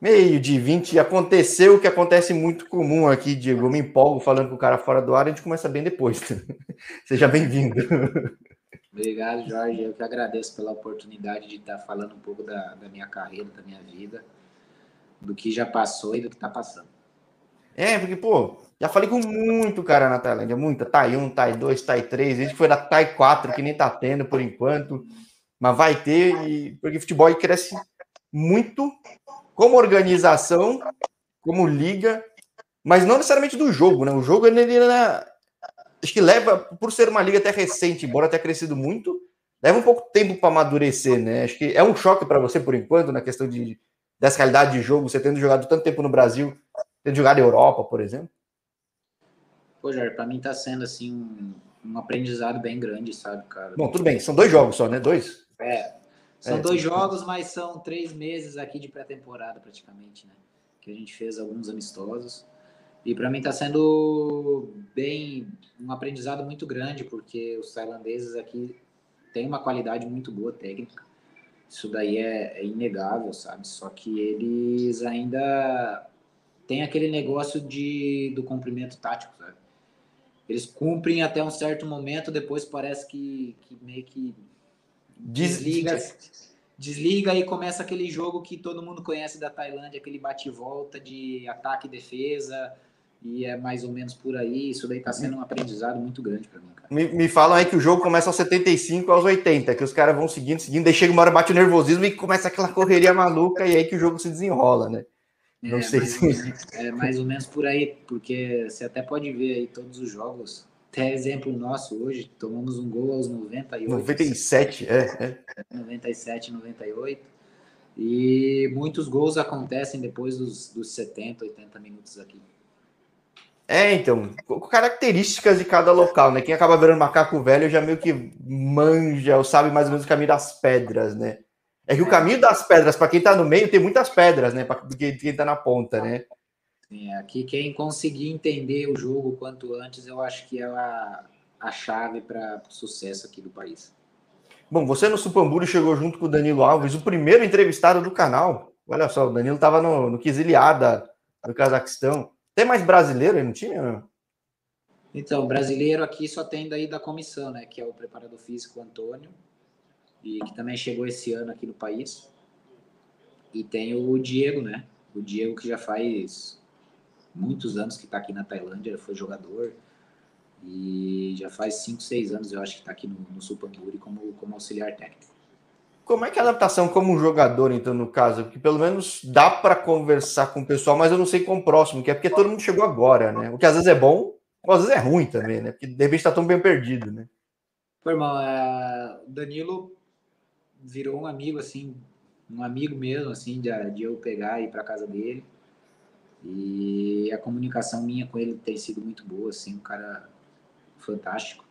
Meio de 20, aconteceu o que acontece muito comum aqui, Diego. Eu me empolgo falando com o cara fora do ar, a gente começa bem depois. Seja bem-vindo. Obrigado, Jorge. Eu que agradeço pela oportunidade de estar falando um pouco da, da minha carreira, da minha vida, do que já passou e do que está passando. É, porque, pô, já falei com muito cara na Tailândia, muita. Tai 1, Tai 2, Tai 3, esse foi da Tai 4, que nem tá tendo por enquanto, mas vai ter, e, porque futebol cresce muito como organização, como liga, mas não necessariamente do jogo, né? O jogo ele, ele acho que leva, por ser uma liga até recente, embora tenha crescido muito, leva um pouco tempo para amadurecer, né? Acho que é um choque para você por enquanto na questão de dessa realidade de jogo, você tendo jogado tanto tempo no Brasil, tendo jogado na Europa, por exemplo. Pô, Jorge, para mim tá sendo assim um, um aprendizado bem grande, sabe, cara? Bom, tudo bem, são dois jogos só, né? Dois? É, são é, dois jogos, mas são três meses aqui de pré-temporada praticamente, né? Que a gente fez alguns amistosos. E para mim está sendo bem um aprendizado muito grande, porque os tailandeses aqui têm uma qualidade muito boa técnica. Isso daí é, é inegável, sabe? Só que eles ainda têm aquele negócio de, do cumprimento tático, sabe? Eles cumprem até um certo momento, depois parece que, que meio que desliga, desliga e começa aquele jogo que todo mundo conhece da Tailândia, aquele bate-volta de ataque e defesa, e é mais ou menos por aí. Isso daí tá sendo um aprendizado muito grande para mim, cara. Me, me falam aí que o jogo começa aos 75 aos 80, que os caras vão seguindo, seguindo, daí chega uma hora, bate o nervosismo e começa aquela correria maluca, e aí que o jogo se desenrola, né? Não é, sei se. É mais ou menos por aí, porque você até pode ver aí todos os jogos até exemplo nosso hoje, tomamos um gol aos 98. 97, é, é. 97, 98. E muitos gols acontecem depois dos, dos 70, 80 minutos aqui. É, então, características de cada local, né? Quem acaba virando macaco velho já meio que manja, ou sabe mais ou menos o caminho das pedras, né? É que o caminho das pedras, para quem tá no meio, tem muitas pedras, né? Para quem tá na ponta, né? Sim, aqui quem conseguir entender o jogo quanto antes, eu acho que é a, a chave para o sucesso aqui do país. Bom, você no Supamburi chegou junto com o Danilo Alves, o primeiro entrevistado do canal. Olha só, o Danilo estava no, no Kiziliada, no Cazaquistão. Tem mais brasileiro aí no time? Não? Então, brasileiro aqui só tem daí da comissão, né? Que é o preparador físico Antônio, e que também chegou esse ano aqui no país. E tem o Diego, né? O Diego que já faz muitos anos que está aqui na Tailândia, foi jogador e já faz 5, 6 anos eu acho que está aqui no, no Supanguri como, como auxiliar técnico. Como é que é a adaptação como jogador, então, no caso? Porque pelo menos dá para conversar com o pessoal, mas eu não sei quão próximo, que é porque todo mundo chegou agora, né? O que às vezes é bom, ou às vezes é ruim também, né? Porque de repente está tão bem perdido, né? Pô, irmão, é... Danilo virou um amigo, assim, um amigo mesmo, assim, de, de eu pegar e ir para casa dele. E a comunicação minha com ele tem sido muito boa, assim, um cara fantástico.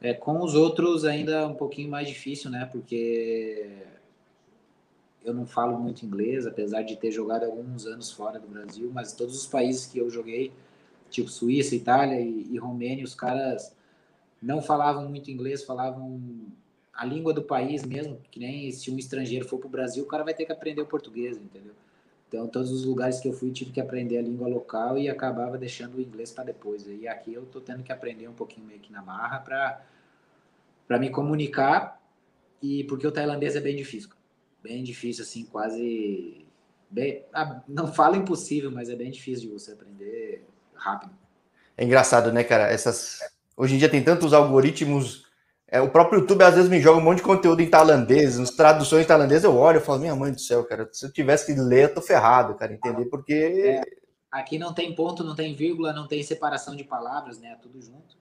É, com os outros ainda um pouquinho mais difícil, né? Porque eu não falo muito inglês, apesar de ter jogado alguns anos fora do Brasil, mas todos os países que eu joguei, tipo Suíça, Itália e, e Romênia, os caras não falavam muito inglês, falavam a língua do país mesmo, que nem se um estrangeiro for para o Brasil, o cara vai ter que aprender o português, entendeu? Então, todos os lugares que eu fui, tive que aprender a língua local e acabava deixando o inglês para depois. E aqui eu estou tendo que aprender um pouquinho meio que na marra para me comunicar. E porque o tailandês é bem difícil. Bem difícil, assim, quase. Bem, ah, não falo impossível, mas é bem difícil de você aprender rápido. É engraçado, né, cara? Essas. Hoje em dia tem tantos algoritmos é, o próprio YouTube às vezes me joga um monte de conteúdo em tailandês, as traduções em tailandês, eu olho e falo, minha mãe do céu, cara, se eu tivesse que ler, eu tô ferrado, cara, entender? Porque. É, aqui não tem ponto, não tem vírgula, não tem separação de palavras, né? É tudo junto.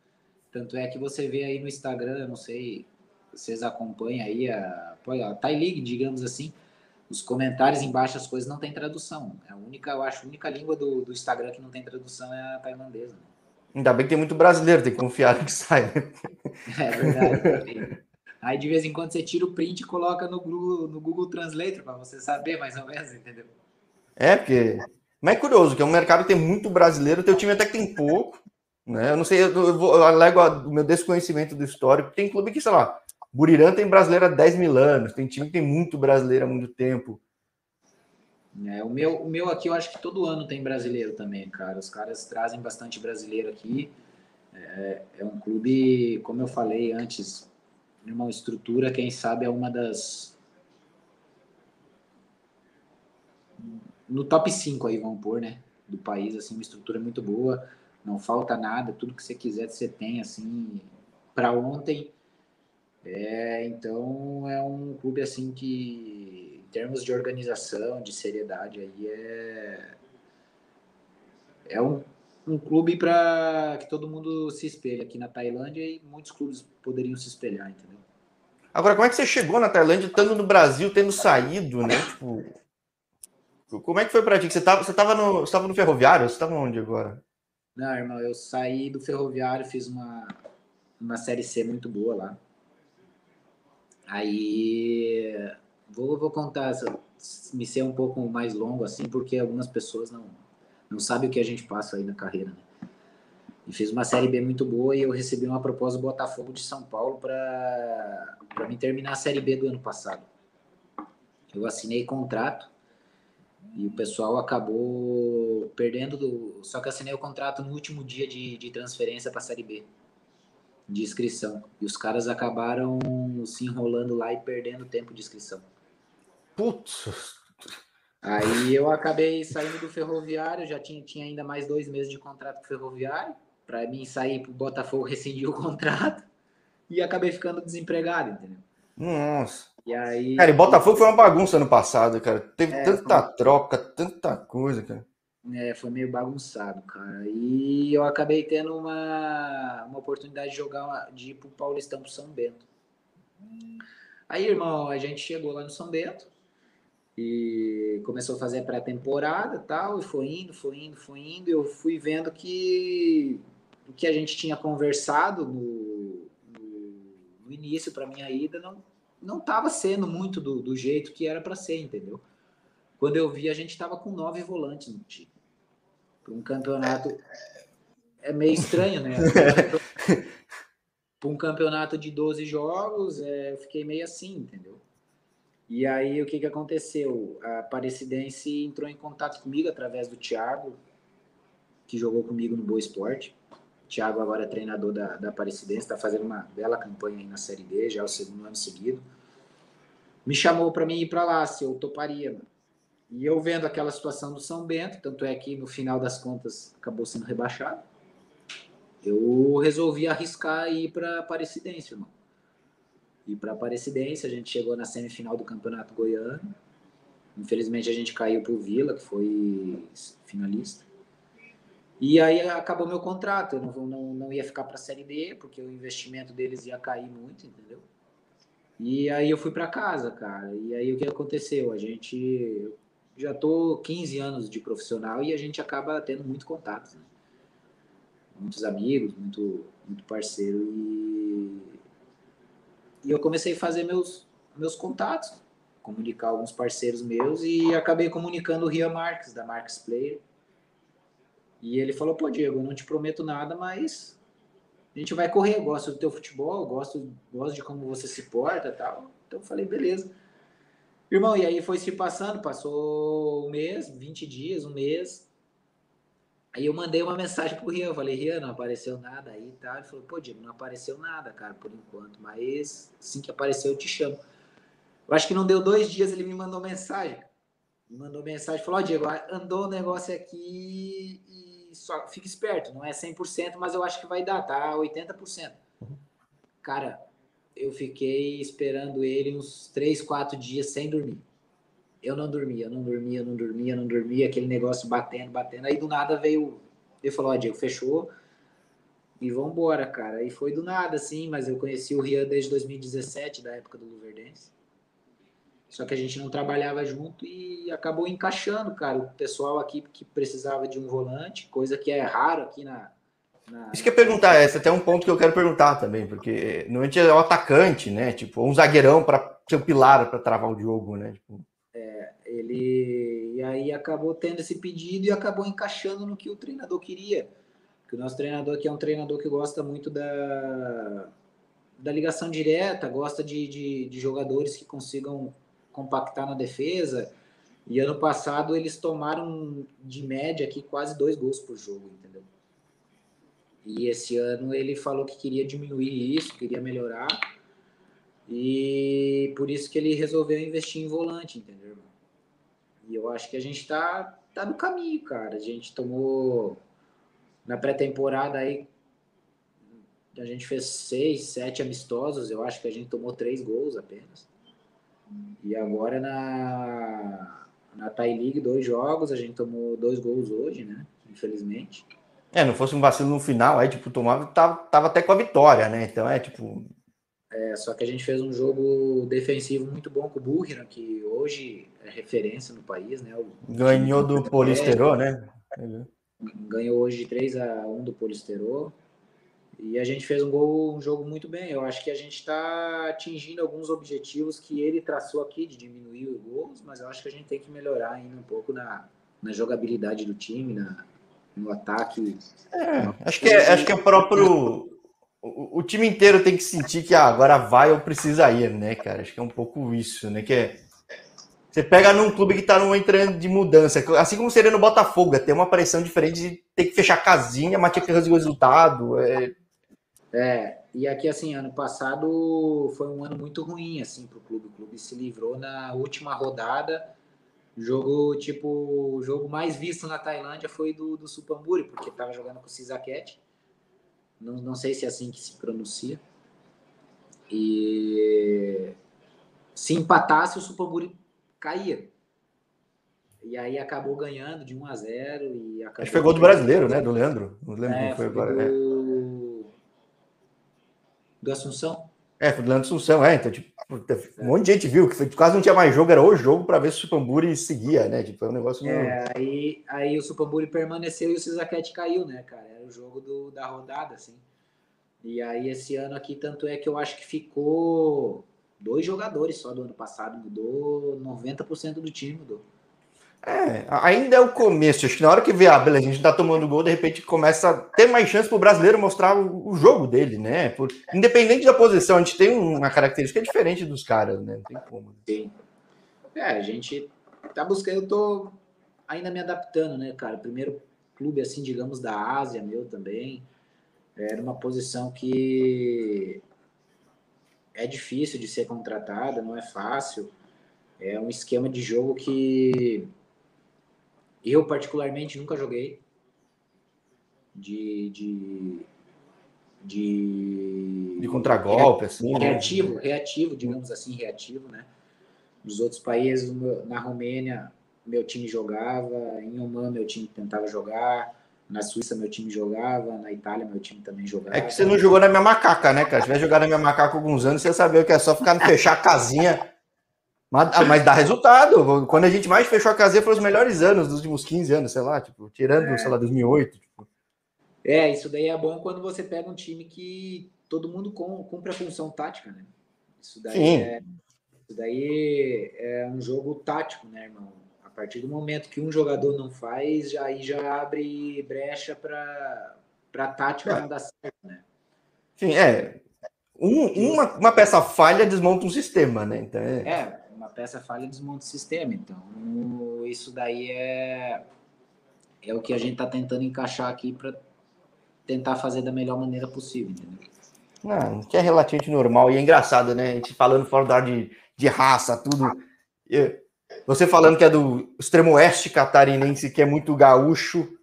Tanto é que você vê aí no Instagram, eu não sei, vocês acompanham aí a, a Thai League, digamos assim, os comentários embaixo, as coisas não tem tradução. É a única, eu acho, a única língua do, do Instagram que não tem tradução é a tailandesa. Né? Ainda bem que tem muito brasileiro, tem que confiar no que sai. É verdade. Aí de vez em quando você tira o print e coloca no Google, no Google Translator para você saber mais ou menos, entendeu? É, porque. Mas é curioso, que é um mercado que tem muito brasileiro, teu time até que tem pouco. Né? Eu não sei, eu, vou, eu alego o meu desconhecimento do histórico. Tem clube que, sei lá, Burirã tem brasileiro há 10 mil anos, tem time que tem muito brasileiro há muito tempo. É, o, meu, o meu aqui eu acho que todo ano tem brasileiro também, cara. Os caras trazem bastante brasileiro aqui. É, é um clube, como eu falei antes, uma estrutura, quem sabe, é uma das. No top 5 aí, vamos pôr, né? Do país, assim, uma estrutura muito boa. Não falta nada, tudo que você quiser você tem, assim, para ontem. É, então é um clube assim que termos de organização, de seriedade, aí é, é um, um clube para que todo mundo se espelhe aqui na Tailândia e muitos clubes poderiam se espelhar, entendeu? Agora, como é que você chegou na Tailândia, estando no Brasil, tendo saído, né? Tipo, como é que foi para ti? Você estava você tava no, você tava no ferroviário? Você estava onde agora? Não, irmão, eu saí do ferroviário, fiz uma, uma série C muito boa lá. Aí Vou, vou contar, me ser um pouco mais longo assim, porque algumas pessoas não, não sabem o que a gente passa aí na carreira, né? E fiz uma Série B muito boa e eu recebi uma proposta do Botafogo de São Paulo para me terminar a Série B do ano passado. Eu assinei contrato e o pessoal acabou perdendo. Do... Só que assinei o contrato no último dia de, de transferência para a Série B de inscrição. E os caras acabaram se enrolando lá e perdendo tempo de inscrição. Putz. Aí eu acabei saindo do ferroviário, já tinha, tinha ainda mais dois meses de contrato com o ferroviário. Para mim sair para o Botafogo rescindir o contrato. E acabei ficando desempregado, entendeu? Nossa. E aí. Cara, e Botafogo foi uma bagunça ano passado, cara. Teve é, tanta foi... troca, tanta coisa, cara. É, foi meio bagunçado, cara. E eu acabei tendo uma, uma oportunidade de jogar, de ir pro Paulistão pro São Bento. Aí, irmão, a gente chegou lá no São Bento e começou a fazer a pré-temporada tal, e foi indo, foi indo, foi indo. E eu fui vendo que o que a gente tinha conversado no, no, no início para minha ida não não estava sendo muito do, do jeito que era para ser, entendeu? Quando eu vi, a gente estava com nove volantes no time. Para um campeonato. É meio estranho, né? Para um campeonato de 12 jogos, é, eu fiquei meio assim, entendeu? E aí o que, que aconteceu? A Aparecidense entrou em contato comigo através do Thiago, que jogou comigo no Boa Esporte. O Thiago agora é treinador da, da está fazendo uma bela campanha aí na Série D, já é o segundo ano seguido. Me chamou para mim ir para lá, se eu toparia. E eu vendo aquela situação do São Bento, tanto é que no final das contas acabou sendo rebaixado, eu resolvi arriscar e ir para Aparecidense, irmão e para Aparecidense. A gente chegou na semifinal do Campeonato Goiano. Infelizmente a gente caiu para o Vila, que foi finalista. E aí acabou meu contrato. Eu não, não, não ia ficar para a Série D, porque o investimento deles ia cair muito, entendeu? E aí eu fui para casa, cara. E aí o que aconteceu? A gente já tô 15 anos de profissional e a gente acaba tendo muito contato, né? Muitos amigos, muito, muito parceiro. E e eu comecei a fazer meus, meus contatos, comunicar alguns parceiros meus e acabei comunicando o Rian Marques, da Marques Player. E ele falou: pô, Diego, eu não te prometo nada, mas a gente vai correr. Eu gosto do teu futebol, gosto, gosto de como você se porta tal. Então eu falei: beleza. Irmão, e aí foi se passando, passou um mês, 20 dias, um mês. Aí eu mandei uma mensagem pro Rian, falei, Rian, não apareceu nada aí e tal. Ele falou, pô, Diego, não apareceu nada, cara, por enquanto, mas assim que apareceu eu te chamo. Eu acho que não deu dois dias, ele me mandou mensagem. Me mandou mensagem, falou, ó, oh, Diego, andou o negócio aqui e só fica esperto, não é 100%, mas eu acho que vai dar, tá 80%. Cara, eu fiquei esperando ele uns três, quatro dias sem dormir. Eu não dormia, não dormia, não dormia, não dormia, aquele negócio batendo, batendo. Aí do nada veio, ele falou, ó, Diego, fechou e vambora, cara. E foi do nada, assim, mas eu conheci o Rian desde 2017, da época do Luverdense. Só que a gente não trabalhava junto e acabou encaixando, cara. O pessoal aqui que precisava de um volante, coisa que é raro aqui na. na... Isso que eu perguntar, esse é até um ponto que eu quero perguntar também, porque normalmente é o atacante, né? Tipo, um zagueirão para ser o pilar para travar o jogo, né? Tipo... Ele e aí acabou tendo esse pedido e acabou encaixando no que o treinador queria. Que o nosso treinador aqui é um treinador que gosta muito da, da ligação direta, gosta de, de, de jogadores que consigam compactar na defesa. E ano passado eles tomaram de média aqui quase dois gols por jogo, entendeu? E esse ano ele falou que queria diminuir isso, queria melhorar. E por isso que ele resolveu investir em volante, entendeu? E eu acho que a gente tá, tá no caminho, cara. A gente tomou na pré-temporada aí a gente fez seis, sete amistosos, eu acho que a gente tomou três gols apenas. E agora na, na Thai League, dois jogos, a gente tomou dois gols hoje, né? Infelizmente. É, não fosse um vacilo no final, aí, tipo, tomava, tava, tava até com a vitória, né? Então é tipo. É, só que a gente fez um jogo defensivo muito bom com o Burriran, que hoje é referência no país, né? O Ganhou do Polisterol, né? Ganhou hoje 3 a 1 do Polisterol. E a gente fez um gol, um jogo muito bem. Eu acho que a gente está atingindo alguns objetivos que ele traçou aqui de diminuir os gols, mas eu acho que a gente tem que melhorar ainda um pouco na, na jogabilidade do time, na, no ataque. É, acho, que é, acho que é o próprio. O, o, time inteiro tem que sentir que ah, agora vai ou precisa ir, né, cara? Acho que é um pouco isso, né? Que é, você pega num clube que está num entrando de mudança, assim como seria no Botafogo, é ter uma pressão diferente de ter que fechar casinha, mas tinha que fazer o resultado. É, é, e aqui, assim, ano passado foi um ano muito ruim, assim, para o clube. O clube se livrou na última rodada. Jogo, tipo, o jogo mais visto na Tailândia foi do, do Supamburi, porque estava jogando com o Sisaket. Não, não sei se é assim que se pronuncia. E se empatasse, o Supamburi caía. E aí acabou ganhando de 1 a 0 e acabou Acho que foi gol do brasileiro, né? Do Leandro. Não lembro é, foi agora. Do... É do Assunção? É, foi do Leandro Assunção, é. Então, tipo, um monte de gente viu que quase não tinha mais jogo, era o jogo para ver se o Supamburi seguia, né? Tipo, é um negócio meio... É, aí, aí o Supamburi permaneceu e o Cisaquete caiu, né, cara? Jogo do, da rodada, assim. E aí esse ano aqui, tanto é que eu acho que ficou dois jogadores só do ano passado, mudou 90% do time, mudou. É, ainda é o começo. Acho que na hora que vê, ah, beleza, a gente tá tomando gol, de repente começa a ter mais chance pro brasileiro mostrar o, o jogo dele, né? Por, independente da posição, a gente tem uma característica diferente dos caras, né? Não tem como. Sim. É, a gente tá buscando, eu tô ainda me adaptando, né, cara? Primeiro clube, assim, digamos, da Ásia, meu também. Era uma posição que é difícil de ser contratada, não é fácil. É um esquema de jogo que eu, particularmente, nunca joguei de. de de, de contragolpe, assim. Né? Reativo, né? reativo, digamos assim, reativo, né? Nos outros países, na Romênia, meu time jogava, em Oman, meu time tentava jogar, na Suíça, meu time jogava, na Itália, meu time também jogava. É que você não jogou na minha macaca, né, cara? Se tivesse jogado na minha macaca alguns anos, você sabia que é só ficar no fechar a casinha mas, ah, mas, dá resultado. Quando a gente mais fechou a casinha foram os melhores anos dos últimos 15 anos, sei lá, tipo, tirando, é. sei lá, 2008. Tipo. É, isso daí é bom quando você pega um time que todo mundo cumpre a função tática, né? Isso daí, Sim. É, isso daí é um jogo tático, né, irmão? A partir do momento que um jogador não faz, já, aí já abre brecha para a tática é. não dar certo, né? Sim, é. Um, uma, uma peça falha desmonta um sistema, né? Então é... é uma peça falha desmonta o sistema. Então, isso daí é, é o que a gente está tentando encaixar aqui para tentar fazer da melhor maneira possível, entendeu? Não, que é relativamente normal e é engraçado, né? A gente falando fora da de, de raça, tudo. Você falando que é do extremo oeste catarinense, que é muito gaúcho,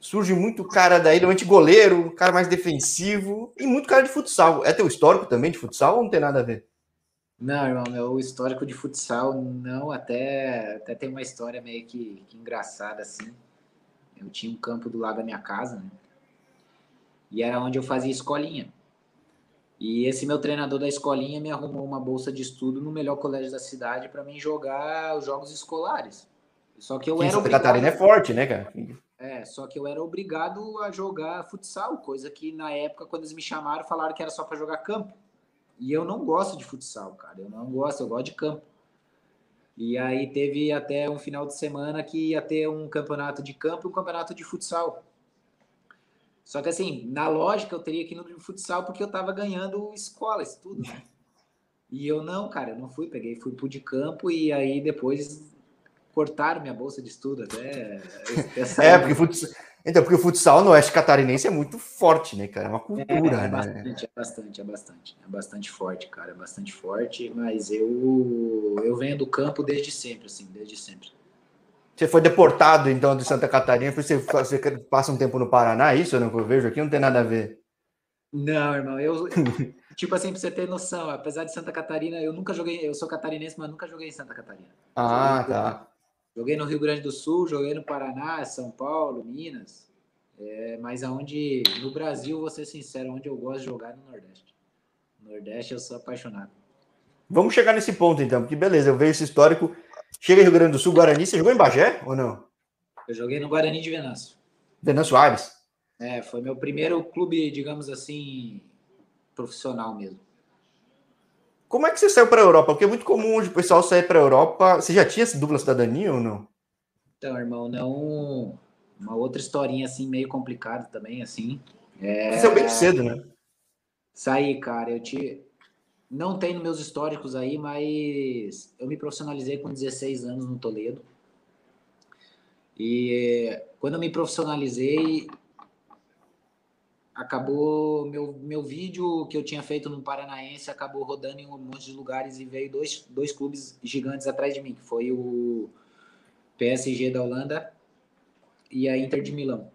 surge muito cara daí, realmente goleiro, cara mais defensivo e muito cara de futsal. É teu histórico também de futsal ou não tem nada a ver? Não, irmão, meu histórico de futsal não, até, até tem uma história meio que, que engraçada assim. Eu tinha um campo do lado da minha casa, né? E era onde eu fazia escolinha. E esse meu treinador da escolinha me arrumou uma bolsa de estudo no melhor colégio da cidade para mim jogar os jogos escolares. Só que eu era Santa Catarina é forte, né, cara? É, só que eu era obrigado a jogar futsal, coisa que na época quando eles me chamaram falaram que era só para jogar campo. E eu não gosto de futsal, cara. Eu não gosto, eu gosto de campo. E aí teve até um final de semana que ia ter um campeonato de campo e um campeonato de futsal. Só que assim, na lógica eu teria que ir no futsal porque eu tava ganhando escolas, tudo, né? E eu não, cara, eu não fui, peguei, fui pro de campo e aí depois cortaram minha bolsa de estudo até. é, porque futsal, então, porque o futsal no Oeste Catarinense é muito forte, né, cara? É uma cultura, é, é né? Bastante, é bastante, é bastante. É bastante forte, cara. É bastante forte, mas eu, eu venho do campo desde sempre, assim, desde sempre. Você foi deportado, então, de Santa Catarina, porque você, você passa um tempo no Paraná, isso eu não vejo aqui, não tem nada a ver. Não, irmão, eu. tipo assim, pra você ter noção, apesar de Santa Catarina, eu nunca joguei. Eu sou catarinense, mas nunca joguei em Santa Catarina. Ah, joguei, tá. Joguei no Rio Grande do Sul, joguei no Paraná, São Paulo, Minas. É, mas aonde. No Brasil, vou ser sincero, onde eu gosto de jogar é no Nordeste. No Nordeste eu sou apaixonado. Vamos chegar nesse ponto, então, porque beleza, eu vejo esse histórico. Chega Rio Grande do Sul, Guarani, você jogou em Bagé ou não? Eu joguei no Guarani de Venâncio. Venâncio Aires? É, foi meu primeiro clube, digamos assim, profissional mesmo. Como é que você saiu para a Europa? Porque é muito comum hoje o pessoal sair para a Europa. Você já tinha essa dupla cidadania ou não? Então, irmão, não. Uma outra historinha assim, meio complicada também, assim. É... Você saiu bem cedo, né? Saí, cara. Eu te. Não tem nos meus históricos aí, mas eu me profissionalizei com 16 anos no Toledo. E quando eu me profissionalizei, acabou meu, meu vídeo que eu tinha feito no Paranaense acabou rodando em um monte de lugares e veio dois, dois clubes gigantes atrás de mim, que foi o PSG da Holanda e a Inter de Milão.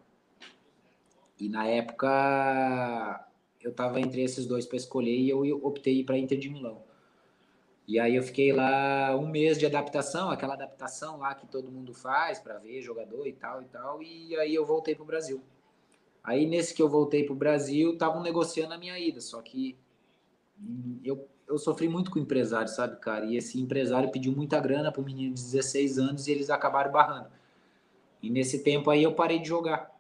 E na época eu estava entre esses dois para escolher e eu optei para Inter de Milão. E aí eu fiquei lá um mês de adaptação, aquela adaptação lá que todo mundo faz para ver jogador e tal e tal, e aí eu voltei para o Brasil. Aí nesse que eu voltei para o Brasil, estavam negociando a minha ida, só que eu, eu sofri muito com o empresário, sabe, cara? E esse empresário pediu muita grana para o menino de 16 anos e eles acabaram barrando. E nesse tempo aí eu parei de jogar.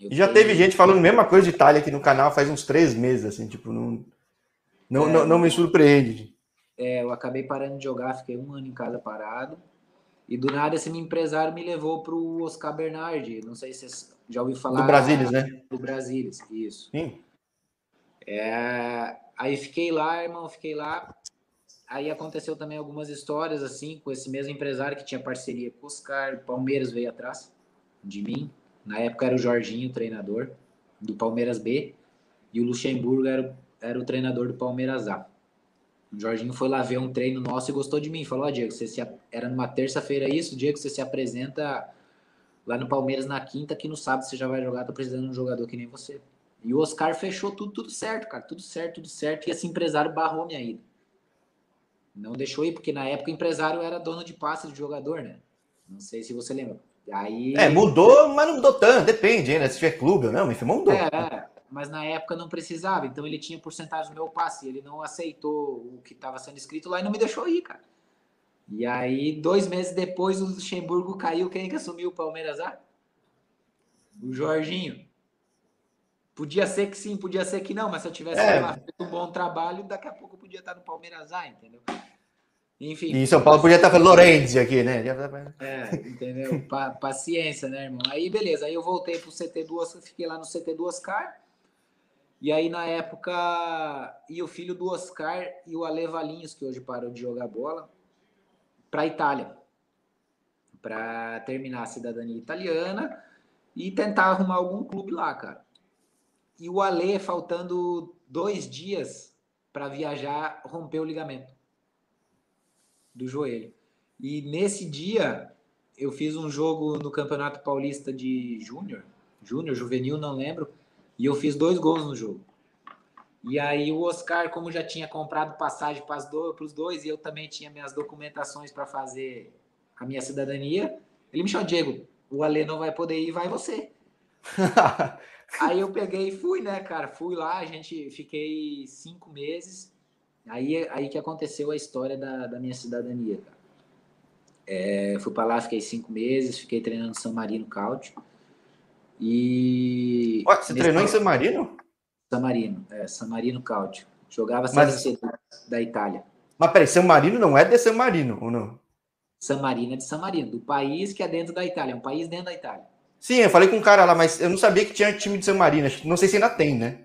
Eu já teve gente falando a mesma coisa de Itália aqui no canal faz uns três meses, assim, tipo, não, não, é, não, não me surpreende. É, eu acabei parando de jogar, fiquei um ano em casa parado. E do nada esse empresário me levou para o Oscar Bernardi. Não sei se você já ouviu falar. Do Brasilis, né? Do Brasilis, isso. Sim. É, aí fiquei lá, irmão, fiquei lá. Aí aconteceu também algumas histórias assim com esse mesmo empresário que tinha parceria com o Oscar. Palmeiras veio atrás de mim. Na época era o Jorginho, treinador do Palmeiras B, e o Luxemburgo era, era o treinador do Palmeiras A. O Jorginho foi lá ver um treino nosso e gostou de mim. Falou: Ó, oh, Diego, você se, era numa terça-feira isso, Diego, você se apresenta lá no Palmeiras na quinta, que no sábado você já vai jogar, tô precisando de um jogador que nem você. E o Oscar fechou tudo, tudo certo, cara, tudo certo, tudo certo, e esse empresário barrou minha ida. Não deixou ir, porque na época o empresário era dono de passe de jogador, né? Não sei se você lembra. Aí... É, mudou, mas não mudou tanto, depende, né? Se tiver clube ou não, enfim, mudou. É, mas na época não precisava, então ele tinha porcentagem do meu passe, ele não aceitou o que estava sendo escrito lá e não me deixou ir, cara. E aí, dois meses depois, o Luxemburgo caiu. Quem que assumiu o Palmeiras A? O Jorginho. Podia ser que sim, podia ser que não, mas se eu tivesse é. feito um bom trabalho, daqui a pouco eu podia estar no Palmeiras A, entendeu? Enfim. E em São Paulo podia estar falando Lorenzi aqui, né? É, entendeu? Pa paciência, né, irmão? Aí, beleza. Aí eu voltei pro CT2, fiquei lá no CT2 Oscar. E aí, na época, e o filho do Oscar e o Ale Valinhos, que hoje parou de jogar bola, para a Itália, para terminar a cidadania italiana e tentar arrumar algum clube lá, cara. E o Ale, faltando dois dias para viajar, rompeu o ligamento do joelho. E nesse dia, eu fiz um jogo no Campeonato Paulista de Júnior, Júnior, Juvenil, não lembro, e eu fiz dois gols no jogo. E aí o Oscar, como já tinha comprado passagem para os dois, e eu também tinha minhas documentações para fazer a minha cidadania, ele me chamou, Diego, o Ale não vai poder ir, vai você. aí eu peguei e fui, né, cara? Fui lá, a gente fiquei cinco meses. Aí, aí que aconteceu a história da, da minha cidadania, cara. É, fui para lá, fiquei cinco meses, fiquei treinando São Marino Cáutio. E. Ué, você treinou em São Marino? San Marino, é, San Marino Cáutio. Jogava Série mas, C da Itália. Mas peraí, San Marino não é de San Marino, ou não? San Marino é de San Marino, do país que é dentro da Itália, é um país dentro da Itália. Sim, eu falei com um cara lá, mas eu não sabia que tinha time de San Marino. Não sei se ainda tem, né?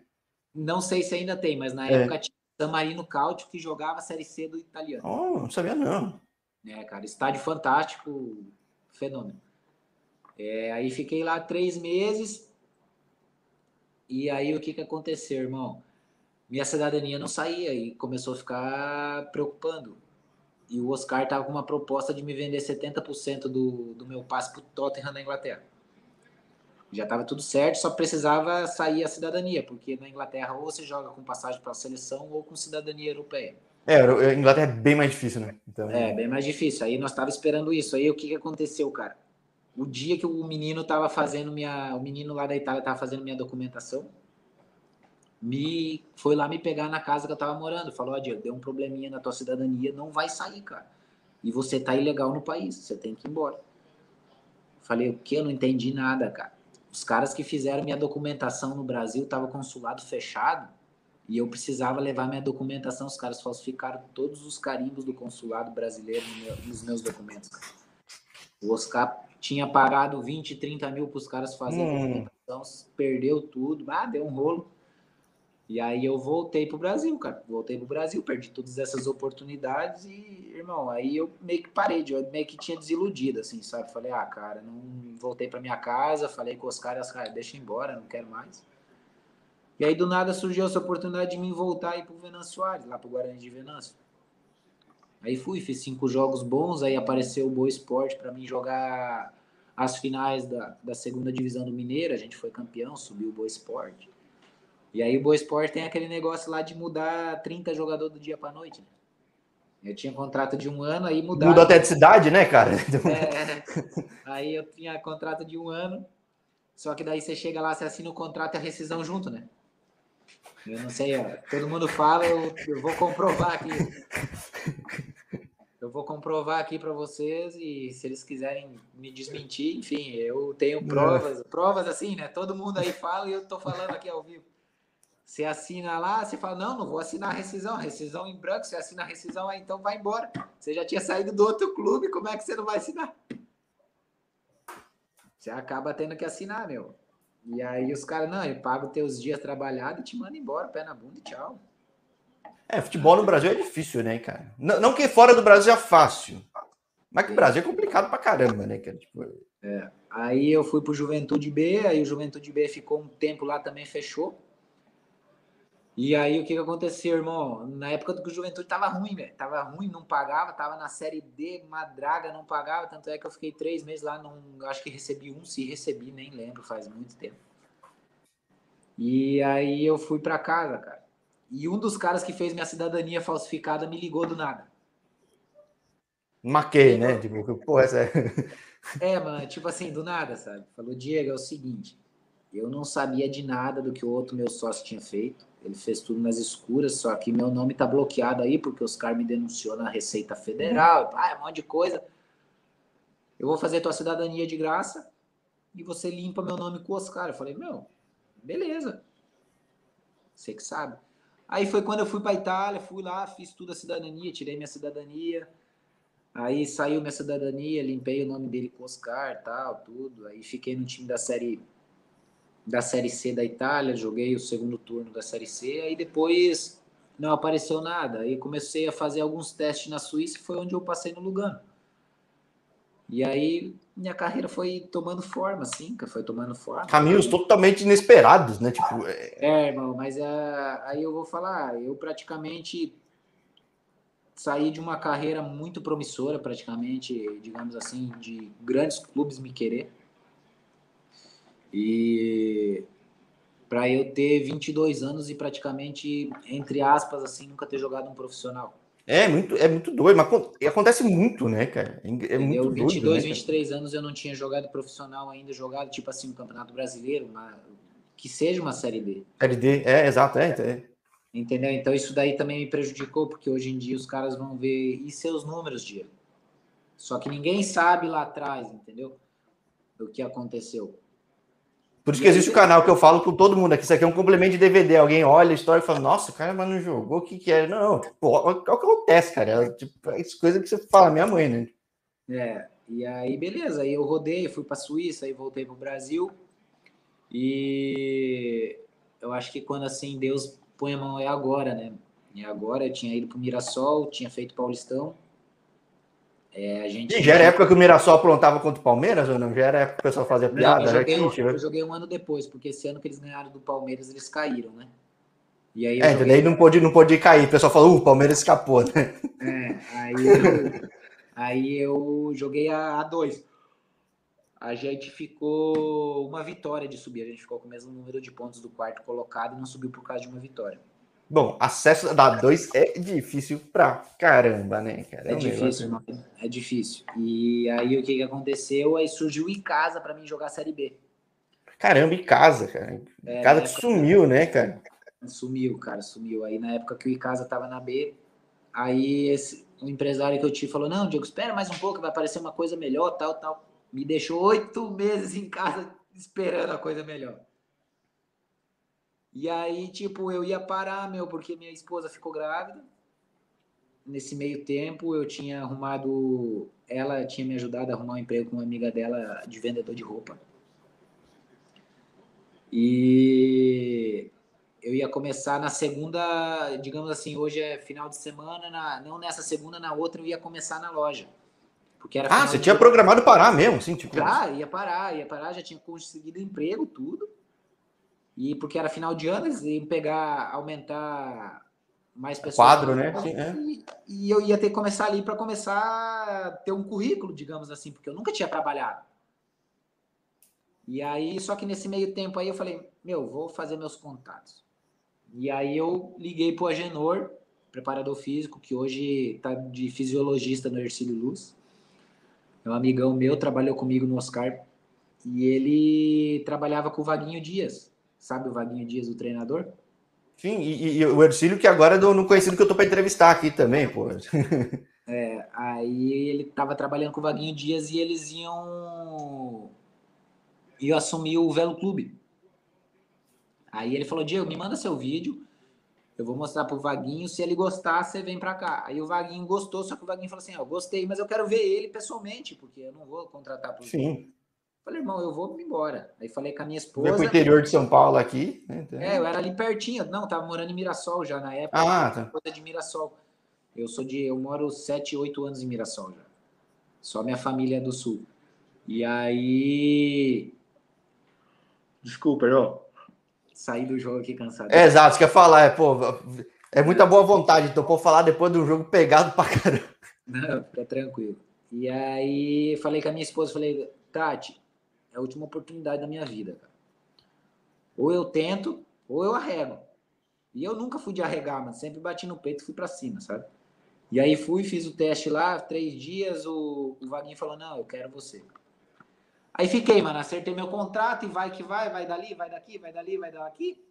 Não sei se ainda tem, mas na é. época tinha San Marino Cáutio que jogava a Série C do italiano. Oh, não sabia não. É, cara, estádio fantástico, fenômeno. É, aí fiquei lá três meses. E aí o que, que aconteceu, irmão? Minha cidadania não saía e começou a ficar preocupando. E o Oscar tava com uma proposta de me vender 70% do, do meu passe pro Tottenham na Inglaterra. Já estava tudo certo, só precisava sair a cidadania, porque na Inglaterra ou você joga com passagem para a seleção ou com cidadania europeia. É, a Inglaterra é bem mais difícil, né? Então... É, bem mais difícil. Aí nós tava esperando isso. Aí o que, que aconteceu, cara? O dia que o menino tava fazendo minha. O menino lá da Itália tava fazendo minha documentação, me foi lá me pegar na casa que eu tava morando. Falou, ó, oh, Diego, deu um probleminha na tua cidadania, não vai sair, cara. E você tá ilegal no país, você tem que ir embora. Falei, o que? Eu não entendi nada, cara. Os caras que fizeram minha documentação no Brasil tava consulado fechado e eu precisava levar minha documentação. Os caras falsificaram todos os carimbos do consulado brasileiro nos meus documentos. O Oscar tinha pagado 20, 30 mil para os caras fazerem hum. a documentação, perdeu tudo. Ah, deu um rolo. E aí eu voltei pro Brasil, cara. Voltei pro Brasil, perdi todas essas oportunidades e, irmão, aí eu meio que parei, eu meio que tinha desiludido, assim, sabe? Falei, ah, cara, não voltei pra minha casa, falei com os caras, cara, deixa embora, não quero mais. E aí do nada surgiu essa oportunidade de mim voltar ir pro Venâncio Soares, lá pro Guarani de Venâncio. Aí fui, fiz cinco jogos bons, aí apareceu o Boa Esporte para mim jogar as finais da, da segunda divisão do Mineiro, a gente foi campeão, subiu o Boa Esporte. E aí o Boa Esporte tem aquele negócio lá de mudar 30 jogadores do dia para noite. Né? Eu tinha contrato de um ano, aí mudaram. Mudou até de cidade, né, cara? É, aí eu tinha contrato de um ano, só que daí você chega lá, você assina o contrato e a rescisão junto, né? Eu não sei, ó, todo mundo fala, eu, eu vou comprovar aqui. Eu vou comprovar aqui para vocês e se eles quiserem me desmentir, enfim, eu tenho provas, provas assim, né? Todo mundo aí fala e eu tô falando aqui ao vivo. Você assina lá, você fala, não, não vou assinar a rescisão, rescisão em branco, você assina a rescisão, aí então vai embora. Você já tinha saído do outro clube, como é que você não vai assinar? Você acaba tendo que assinar, meu. E aí os caras, não, eu pago teus dias trabalhados e te mando embora, pé na bunda e tchau. É, futebol no Brasil é difícil, né, cara? Não, não que fora do Brasil é fácil, mas que o Brasil é complicado pra caramba, né, cara? Tipo... É. Aí eu fui pro Juventude B, aí o Juventude B ficou um tempo lá também, fechou. E aí o que, que aconteceu, irmão? Na época do que o Juventude tava ruim, velho. Tava ruim, não pagava, tava na série D, madraga, não pagava. Tanto é que eu fiquei três meses lá, não, acho que recebi um, se recebi, nem lembro, faz muito tempo. E aí eu fui para casa, cara. E um dos caras que fez minha cidadania falsificada me ligou do nada. Maquei, né? Tipo, porra, essa é. É, mano, tipo assim, do nada, sabe? Falou, Diego, é o seguinte, eu não sabia de nada do que o outro meu sócio tinha feito. Ele fez tudo nas escuras, só que meu nome tá bloqueado aí, porque os caras me denunciou na Receita Federal, ah, é um monte de coisa. Eu vou fazer tua cidadania de graça e você limpa meu nome com os. Eu falei, meu, beleza. Você que sabe. Aí foi quando eu fui para Itália, fui lá, fiz tudo a cidadania, tirei minha cidadania. Aí saiu minha cidadania, limpei o nome dele com Oscar, tal, tudo. Aí fiquei no time da série da Série C da Itália, joguei o segundo turno da Série C, aí depois não apareceu nada. Aí comecei a fazer alguns testes na Suíça, foi onde eu passei no Lugano. E aí minha carreira foi tomando forma, assim, foi tomando forma. Caminhos totalmente inesperados, né? Tipo, é, é irmão, mas uh, aí eu vou falar, eu praticamente saí de uma carreira muito promissora, praticamente, digamos assim, de grandes clubes me querer. E para eu ter 22 anos e praticamente, entre aspas, assim, nunca ter jogado um profissional. É muito, é muito doido, mas acontece muito, né, cara? É, é muito doido. 22, né, 23 anos eu não tinha jogado profissional ainda, jogado tipo assim, um campeonato brasileiro, uma, que seja uma Série D. Série D, é, exato, é, é. Entendeu? Então isso daí também me prejudicou, porque hoje em dia os caras vão ver e seus números, Diego. Só que ninguém sabe lá atrás, entendeu? O que aconteceu. Por isso que existe o canal que eu falo com todo mundo aqui. Isso aqui é um complemento de DVD. Alguém olha a história e fala, nossa, o cara mas não jogou, o que, que é? Não, tipo, olha o que acontece, cara. É, tipo, é coisa que você fala, minha mãe, né? É, e aí, beleza. Aí eu rodei, fui para Suíça, aí voltei para o Brasil. E eu acho que quando assim Deus põe a mão é agora, né? E agora eu tinha ido para o Mirassol, tinha feito Paulistão. É, a gente... E já era época que o Mirassol aprontava contra o Palmeiras ou não? Já era época que o pessoal fazia piada? Não, eu, joguei, aqui, eu, joguei, um ano depois, porque esse ano que eles ganharam do Palmeiras, eles caíram, né? E aí é, joguei... daí não pôde, não pôde cair. O pessoal falou, uh, o Palmeiras escapou, né? É, aí eu, aí eu joguei a, a dois. A gente ficou uma vitória de subir. A gente ficou com o mesmo número de pontos do quarto colocado e não subiu por causa de uma vitória. Bom, acesso da 2 é difícil pra caramba, né, cara? É, é difícil, mano. É difícil. E aí o que, que aconteceu? Aí surgiu o Icasa para mim jogar a Série B. Caramba, Icasa, cara. É, Icasa que sumiu, né, cara? Sumiu, cara, sumiu. Aí na época que o Icasa tava na B, aí esse, o empresário que eu tive falou: Não, Diego, espera mais um pouco, vai aparecer uma coisa melhor, tal, tal. Me deixou oito meses em casa esperando a coisa melhor. E aí, tipo, eu ia parar, meu, porque minha esposa ficou grávida. Nesse meio tempo, eu tinha arrumado. Ela tinha me ajudado a arrumar um emprego com uma amiga dela de vendedor de roupa. E eu ia começar na segunda, digamos assim, hoje é final de semana, na, não nessa segunda, na outra eu ia começar na loja. Porque era ah, você tinha programado parar mesmo, sim? Tipo... Já, ia parar, ia parar, já tinha conseguido emprego, tudo. E porque era final de ano, eles iam pegar, aumentar mais pessoas. Quadro, né? Sim, é. e, e, eu ia ter que começar ali para começar a ter um currículo, digamos assim, porque eu nunca tinha trabalhado. E aí, só que nesse meio tempo aí eu falei, meu, vou fazer meus contatos. E aí eu liguei pro Agenor, preparador físico, que hoje tá de fisiologista no Ercílio Luz. É um amigão meu, trabalhou comigo no Oscar. E ele trabalhava com o Vaguinho Dias. Sabe o Vaguinho Dias, o treinador? Sim, e, e o Ercílio, que agora é do, no conhecido que eu tô para entrevistar aqui também, pô. é, aí ele tava trabalhando com o Vaguinho Dias e eles iam, iam assumir o Velo Clube. Aí ele falou, Diego, me manda seu vídeo, eu vou mostrar pro Vaguinho, se ele gostar, você vem para cá. Aí o Vaguinho gostou, só que o Vaguinho falou assim, ó, gostei, mas eu quero ver ele pessoalmente, porque eu não vou contratar por Sim. Falei, irmão, eu vou embora. Aí falei com a minha esposa. Foi pro interior de São Paulo aqui? Né? É, eu era ali pertinho. Não, tava morando em Mirassol já na época. Ah, tá. Coisa de Mirassol. Eu sou de. Eu moro 7, 8 anos em Mirassol já. Só minha família é do sul. E aí. Desculpa, irmão. Saí do jogo aqui cansado. É, exato, você quer falar, é, pô, é muita boa vontade, então vou falar depois do jogo pegado pra caramba. Não, fica tranquilo. E aí falei com a minha esposa, falei, Tati, é a última oportunidade da minha vida. Cara. Ou eu tento, ou eu arrego. E eu nunca fui de arregar, mas sempre bati no peito e fui para cima, sabe? E aí fui, fiz o teste lá, três dias, o, o Vaguinho falou, não, eu quero você. Aí fiquei, mano, acertei meu contrato e vai que vai, vai dali, vai daqui, vai dali, vai daqui.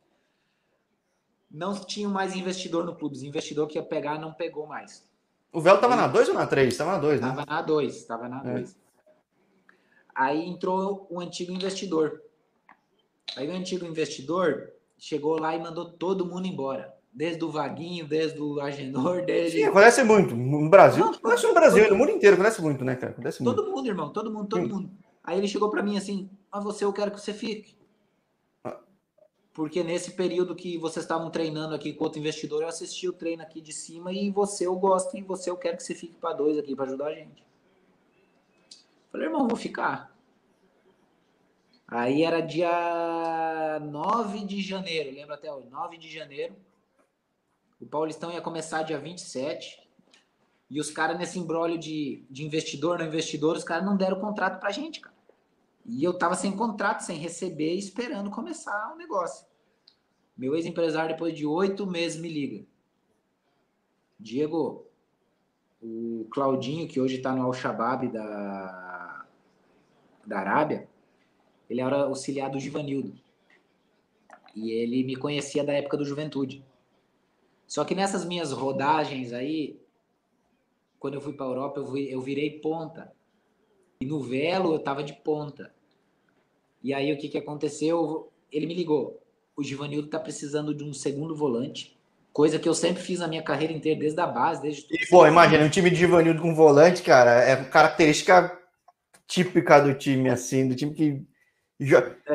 Não tinha mais investidor no clube. Os investidor que ia pegar não pegou mais. O Velo tava na 2 ou na 3? Tava na 2, né? Tava na 2, tava na 2. É. Aí entrou o antigo investidor. Aí o antigo investidor chegou lá e mandou todo mundo embora. Desde o Vaguinho, desde o Agenor, desde. Sim, acontece muito. No Brasil, não, acontece no Brasil, todo... no mundo inteiro, acontece muito, né, cara? Acontece todo muito. mundo, irmão, todo mundo, todo Sim. mundo. Aí ele chegou para mim assim: Mas você, eu quero que você fique. Ah. Porque nesse período que vocês estavam treinando aqui com outro investidor, eu assisti o treino aqui de cima e você eu gosto e você eu quero que você fique para dois aqui para ajudar a gente. Falei, irmão, vou ficar. Aí era dia 9 de janeiro, lembra até hoje, 9 de janeiro. O Paulistão ia começar dia 27. E os caras, nesse embrólio de, de investidor no investidor, os caras não deram contrato pra gente, cara. E eu tava sem contrato, sem receber, esperando começar o negócio. Meu ex-empresário, depois de oito meses, me liga. Diego, o Claudinho, que hoje está no Al-Shabaab da, da Arábia, ele era auxiliar do Givanildo. E ele me conhecia da época do Juventude. Só que nessas minhas rodagens aí, quando eu fui para a Europa, eu virei ponta. E no Velo eu tava de ponta. E aí o que, que aconteceu? Ele me ligou. O Givanildo tá precisando de um segundo volante. Coisa que eu sempre fiz na minha carreira inteira, desde a base, desde tudo. E, pô, imagina, um time de Givanildo com volante, cara, é característica típica do time, assim, do time que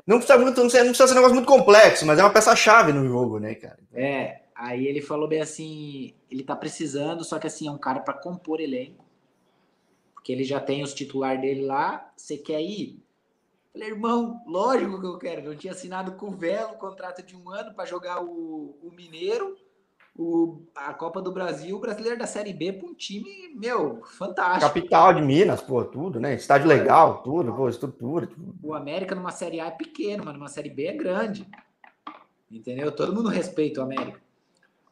não precisa, muito, não precisa ser um negócio muito complexo, mas é uma peça-chave no jogo, né, cara? É, aí ele falou bem assim, ele tá precisando, só que assim, é um cara para compor elenco. porque ele já tem os titular dele lá, você quer ir? Falei, irmão, lógico que eu quero. Eu tinha assinado com o Velo, contrato de um ano para jogar o, o Mineiro, o, a Copa do Brasil, o brasileiro da Série B para um time, meu, fantástico. Capital de Minas, pô, tudo, né? Estádio legal, tudo, pô, estrutura. Tudo. O América numa Série A é pequeno, mas numa Série B é grande. Entendeu? Todo mundo respeita o América.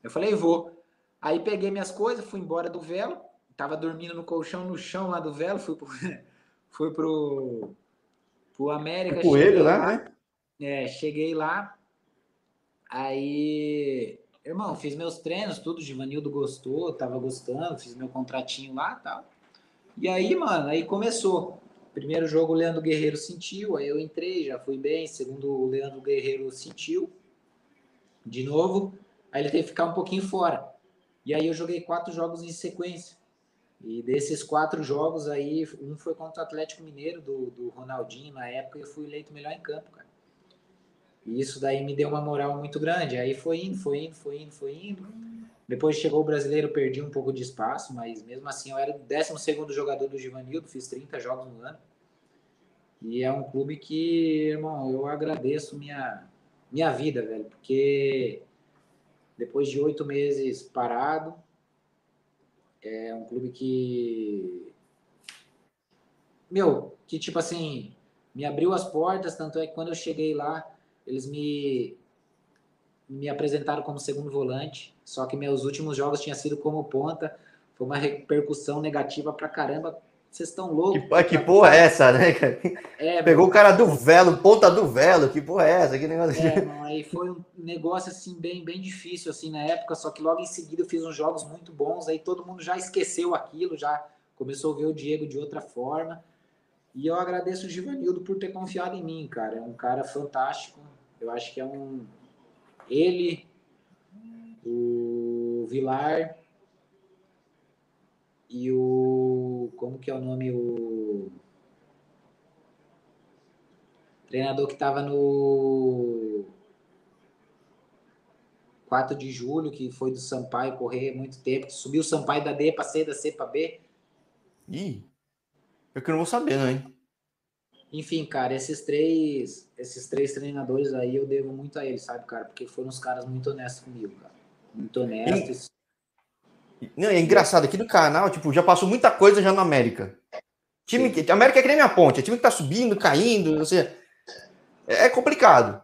Eu falei, vou. Aí peguei minhas coisas, fui embora do Velo, tava dormindo no colchão no chão lá do Velo, fui pro, fui pro o América. Coelho lá, lá, né? É, cheguei lá. Aí, irmão, fiz meus treinos, tudo. Givanildo gostou, tava gostando, fiz meu contratinho lá e tal. E aí, mano, aí começou. Primeiro jogo o Leandro Guerreiro sentiu, aí eu entrei, já fui bem. Segundo, o Leandro Guerreiro sentiu. De novo, aí ele teve que ficar um pouquinho fora. E aí eu joguei quatro jogos em sequência. E desses quatro jogos aí, um foi contra o Atlético Mineiro, do, do Ronaldinho, na época eu fui eleito melhor em campo, cara. E isso daí me deu uma moral muito grande. Aí foi indo, foi indo, foi indo, foi indo. Depois chegou o brasileiro, perdi um pouco de espaço, mas mesmo assim eu era o 12 jogador do Givanildo, fiz 30 jogos no ano. E é um clube que, irmão, eu agradeço minha, minha vida, velho, porque depois de oito meses parado, é um clube que. Meu, que tipo assim, me abriu as portas, tanto é que quando eu cheguei lá, eles me me apresentaram como segundo volante, só que meus últimos jogos tinham sido como ponta, foi uma repercussão negativa pra caramba. Vocês estão loucos? Que, que porra é essa, né? É, Pegou o cara do velo, ponta do velo, que porra é essa? Que negócio é, não, aí foi um negócio assim bem, bem difícil assim na época, só que logo em seguida eu fiz uns jogos muito bons, aí todo mundo já esqueceu aquilo, já começou a ver o Diego de outra forma. E eu agradeço o Givanildo por ter confiado em mim, cara. É um cara fantástico. Eu acho que é um ele, o Vilar e o. Como que é o nome? O treinador que estava no 4 de julho, que foi do Sampaio correr muito tempo, que subiu o Sampaio da D para C, da C para B. Ih, eu que não vou saber, não, hein? Enfim, cara, esses três, esses três treinadores aí eu devo muito a eles, sabe, cara? Porque foram os caras muito honestos comigo, cara. Muito honestos. Não, é engraçado, aqui no canal, tipo, já passou muita coisa já no América. Time que. América é que nem minha ponte, é time que tá subindo, caindo, ou seja, é, é complicado.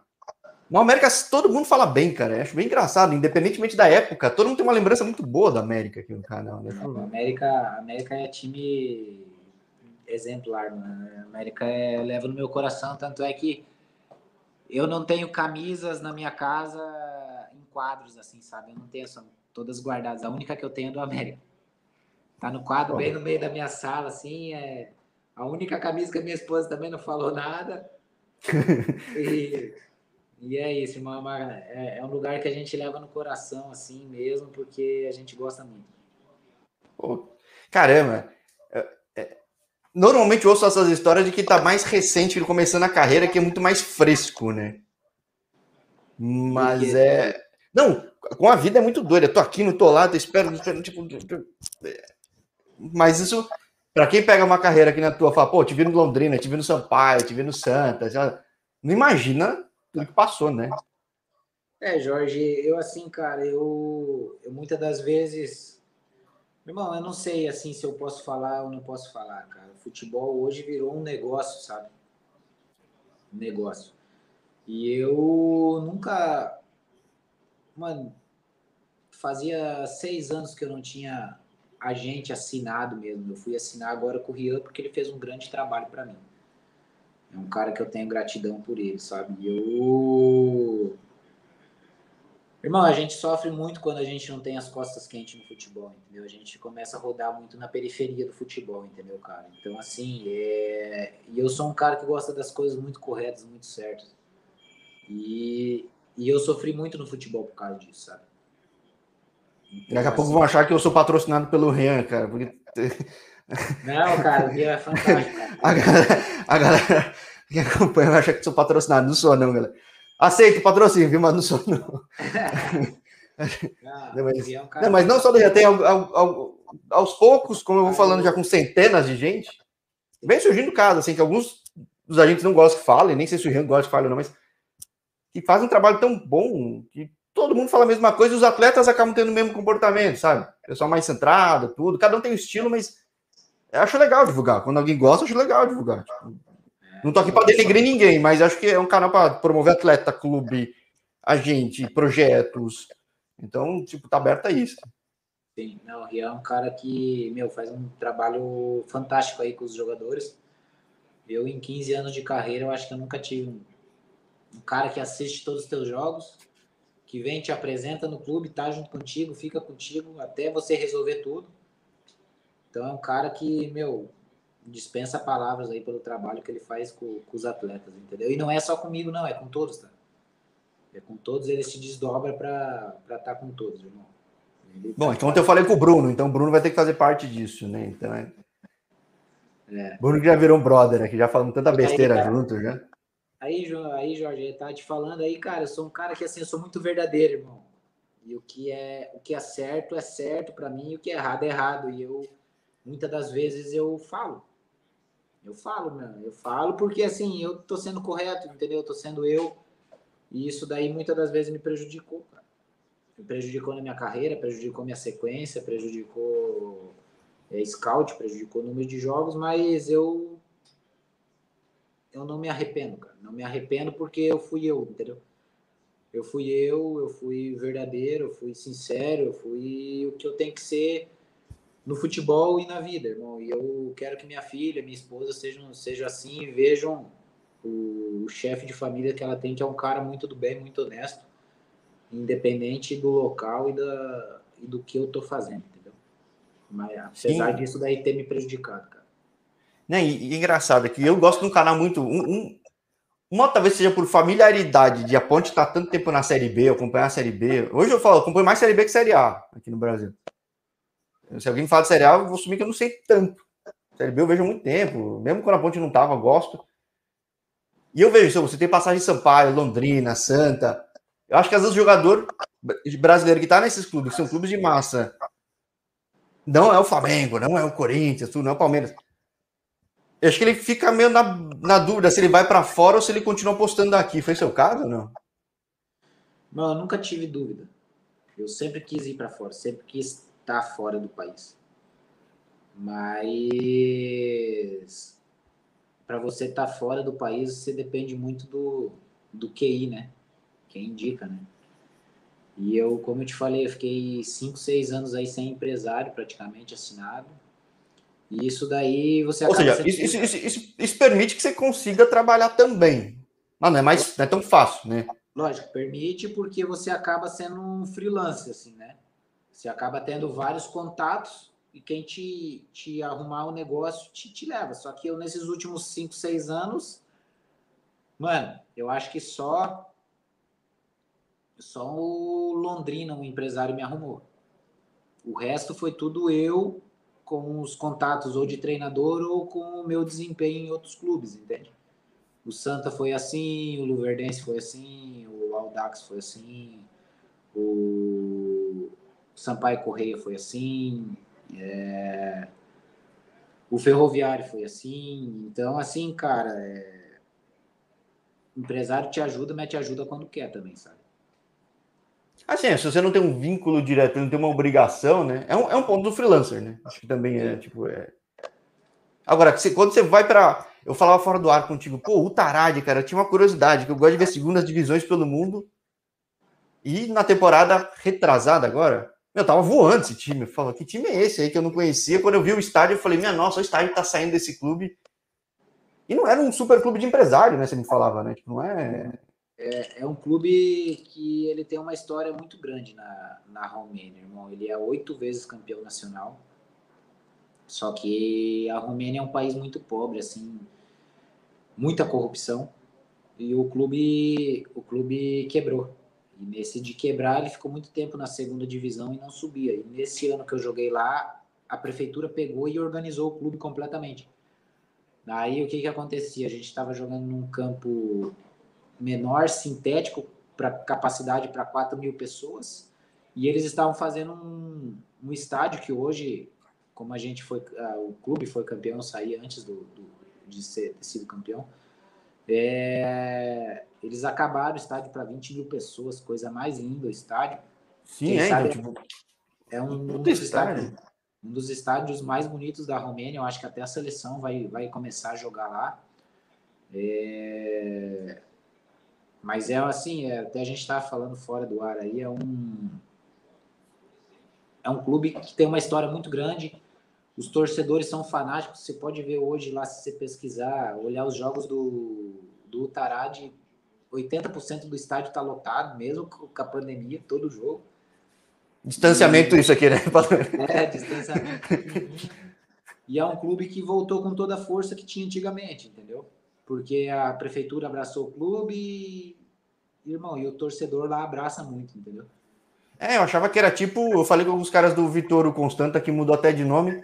No América, todo mundo fala bem, cara. Eu acho bem engraçado, independentemente da época. Todo mundo tem uma lembrança muito boa da América aqui no canal. Né? Não, América, América é time exemplar, mano. América é, leva no meu coração, tanto é que eu não tenho camisas na minha casa em quadros, assim, sabe? Eu não tenho, são todas guardadas. A única que eu tenho é do América. Tá no quadro bem no meio da minha sala, assim. É a única camisa que a minha esposa também não falou nada. e, e é isso, irmão. É, é, um lugar que a gente leva no coração, assim mesmo, porque a gente gosta muito. caramba! Normalmente eu ouço essas histórias de que tá mais recente, começando a carreira, que é muito mais fresco, né? Mas é. Não, com a vida é muito doida. Eu tô aqui, não tô lá, tô esperando, esperando, tipo. Mas isso, para quem pega uma carreira aqui na tua, fala, pô, te vi no Londrina, te vi no Sampaio, te vi no Santa, não imagina tudo que passou, né? É, Jorge, eu assim, cara, eu, eu muitas das vezes Irmão, eu não sei assim se eu posso falar ou não posso falar, cara. Futebol hoje virou um negócio, sabe? Um negócio. E eu nunca. Mano, fazia seis anos que eu não tinha agente assinado mesmo. Eu fui assinar agora com o Rian porque ele fez um grande trabalho para mim. É um cara que eu tenho gratidão por ele, sabe? E eu Irmão, a gente sofre muito quando a gente não tem as costas quentes no futebol, entendeu? A gente começa a rodar muito na periferia do futebol, entendeu, cara? Então, assim, é... e eu sou um cara que gosta das coisas muito corretas, muito certas. E, e eu sofri muito no futebol por causa disso, sabe? Então, Daqui a assim... pouco vão achar que eu sou patrocinado pelo Rian, cara, porque... Não, cara, o Rian é fantástico, cara. a galera, a galera que acompanha vai achar que sou patrocinado, não sou não, galera. Aceito patrocínio, viu? Mas não sou, não. Não, mas, é um não, mas não só do tem algo, algo, aos poucos, como eu vou falando já com centenas de gente, vem surgindo casos, assim, que alguns dos agentes não gostam que falem, nem sei se o Rian gosta que fale ou não, mas que fazem um trabalho tão bom que todo mundo fala a mesma coisa e os atletas acabam tendo o mesmo comportamento, sabe? Pessoal mais centrado, tudo. Cada um tem um estilo, mas eu acho legal divulgar. Quando alguém gosta, eu acho legal divulgar. Tipo, não tô aqui para denegrir ninguém, mas acho que é um canal para promover atleta, clube, agente, projetos. Então, tipo, tá aberto a isso. Sim, não, o Rian é um cara que, meu, faz um trabalho fantástico aí com os jogadores. Eu, em 15 anos de carreira, eu acho que eu nunca tive um, um cara que assiste todos os teus jogos, que vem, te apresenta no clube, tá junto contigo, fica contigo até você resolver tudo. Então é um cara que, meu, dispensa palavras aí pelo trabalho que ele faz com, com, os atletas, entendeu? E não é só comigo, não, é com todos, tá? É com todos, ele se desdobra para estar tá com todos, irmão. Ele Bom, então eu falei com o Bruno, então o Bruno vai ter que fazer parte disso, né? Então é. é. Bruno que já virou um brother aqui, já falando tanta besteira aí, junto já. Aí, aí, Jorge, tá te falando aí, cara, eu sou um cara que assim, eu sou muito verdadeiro, irmão. E o que é, o que é certo é certo para mim, e o que é errado é errado. E eu muitas das vezes eu falo. Eu falo, meu, eu falo porque assim, eu tô sendo correto, entendeu? Eu tô sendo eu. E isso daí muitas das vezes me prejudicou, cara. Me prejudicou na minha carreira, prejudicou minha sequência, prejudicou é, scout, prejudicou o número de jogos, mas eu eu não me arrependo, cara. Não me arrependo porque eu fui eu, entendeu? Eu fui eu, eu fui verdadeiro, eu fui sincero, eu fui o que eu tenho que ser no futebol e na vida, irmão. E eu quero que minha filha, minha esposa sejam, sejam assim e vejam o, o chefe de família que ela tem, que é um cara muito do bem, muito honesto, independente do local e, da, e do que eu tô fazendo, entendeu? Mas apesar Sim. disso daí ter me prejudicado, cara. Né, e, e engraçado é que eu gosto de um canal muito. Um, um, uma talvez seja por familiaridade de a Ponte estar tá tanto tempo na Série B, acompanhar a Série B. Hoje eu falo, acompanho mais Série B que Série A aqui no Brasil. Se alguém fala de Série A, eu vou assumir que eu não sei tanto. Série B eu vejo há muito tempo. Mesmo quando a Ponte não tava, eu gosto. E eu vejo, você tem passagem Sampaio, Londrina, Santa. Eu acho que às vezes o jogador brasileiro que está nesses clubes, que são clubes de massa, não é o Flamengo, não é o Corinthians, não é o Palmeiras. Eu acho que ele fica meio na, na dúvida se ele vai para fora ou se ele continua apostando aqui. Foi seu caso ou não? Não, eu nunca tive dúvida. Eu sempre quis ir para fora, sempre quis estar fora do país. Mas para você estar tá fora do país, você depende muito do, do QI, né? Quem indica, né? E eu, como eu te falei, eu fiquei 5, 6 anos aí sem empresário, praticamente assinado. E isso daí você Ou seja, isso, isso, isso, isso, isso permite que você consiga trabalhar também. Mas não é mais não é tão fácil, né? Lógico, permite porque você acaba sendo um freelancer, assim, né? Você acaba tendo vários contatos e quem te, te arrumar o negócio te, te leva. Só que eu, nesses últimos 5, 6 anos, mano, eu acho que só só o Londrina, o empresário, me arrumou. O resto foi tudo eu com os contatos ou de treinador ou com o meu desempenho em outros clubes, entende? O Santa foi assim, o Luverdense foi assim, o Aldax foi assim, o Sampaio Correia foi assim, é... o Ferroviário foi assim. Então, assim, cara, é... o empresário te ajuda, mas te ajuda quando quer também, sabe? Assim, se você não tem um vínculo direto, não tem uma obrigação, né? É um, é um ponto do freelancer, né? Acho que também é, tipo, é... Agora, quando você vai para Eu falava fora do ar contigo, pô, o Tarad, cara, eu tinha uma curiosidade, que eu gosto de ver segundas divisões pelo mundo. E na temporada retrasada agora, eu tava voando esse time. Eu falo, que time é esse aí que eu não conhecia? Quando eu vi o estádio, eu falei, minha nossa, o estádio tá saindo desse clube. E não era um super clube de empresário, né? Você me falava, né? Tipo, não é é, é, um clube que ele tem uma história muito grande na, na Romênia, irmão. Ele é oito vezes campeão nacional. Só que a Romênia é um país muito pobre, assim, muita corrupção. E o clube, o clube quebrou. E nesse de quebrar, ele ficou muito tempo na segunda divisão e não subia. E nesse ano que eu joguei lá, a prefeitura pegou e organizou o clube completamente. Daí o que que acontecia? A gente estava jogando num campo menor, sintético, para capacidade para 4 mil pessoas. E eles estavam fazendo um, um estádio que hoje como a gente foi, o clube foi campeão, sair antes do, do de ser sido campeão. É, eles acabaram o estádio para 20 mil pessoas, coisa mais linda o estádio. Sim, Quem é, sabe, tipo, é um, um, dos estádios, um dos estádios mais bonitos da Romênia. Eu acho que até a seleção vai, vai começar a jogar lá. É, mas é assim, é, até a gente estava falando fora do ar aí, é um é um clube que tem uma história muito grande. Os torcedores são fanáticos. Você pode ver hoje lá, se você pesquisar, olhar os jogos do, do Utarad, 80% do estádio está lotado, mesmo com a pandemia, todo jogo. Distanciamento, e, isso aqui, né? É, distanciamento. e é um clube que voltou com toda a força que tinha antigamente, entendeu? Porque a prefeitura abraçou o clube e, irmão, e o torcedor lá abraça muito, entendeu? É, eu achava que era tipo, eu falei com alguns caras do Vitor o Constanta, que mudou até de nome,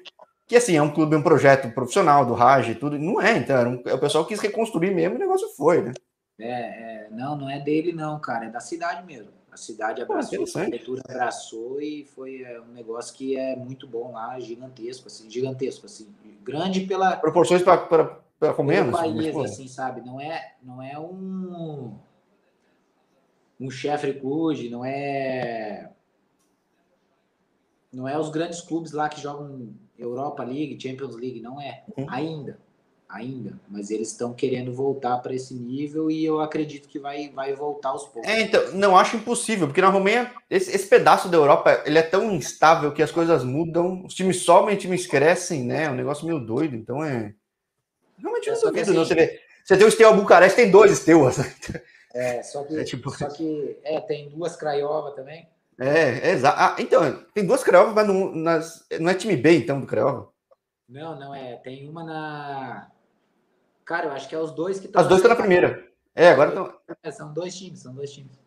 que assim, é um clube, um projeto profissional do Raj e tudo. Não é, então, um, o pessoal quis reconstruir mesmo e o negócio foi, né? É, é, não, não é dele, não, cara, é da cidade mesmo. A cidade abraçou, a prefeitura abraçou e foi é, um negócio que é muito bom lá, gigantesco, assim, gigantesco, assim, grande pela. Proporções para comer, país, assim, sabe? Não é, não é um. Um chefe clube, não é. Não é os grandes clubes lá que jogam Europa League, Champions League, não é. Uhum. Ainda. Ainda. Mas eles estão querendo voltar para esse nível e eu acredito que vai, vai voltar aos poucos. É, então, não acho impossível, porque na Romênia, esse, esse pedaço da Europa, ele é tão instável que as coisas mudam, os times sobem, os times crescem, né? É um negócio meio doido, então é. Realmente não é duvido, assim, não. Você, vê, você tem o Steaua Bucareste, tem dois Steuas. É, só que, é, tipo... só que é, tem duas Craiova também. É, é exato. Ah, então, tem duas Craiovas, mas não, nas, não é time B, então, do Craiova? Não, não é. Tem uma na. Cara, eu acho que é os dois que estão. As duas estão na primeira. É, agora estão. É, são dois times, são dois times.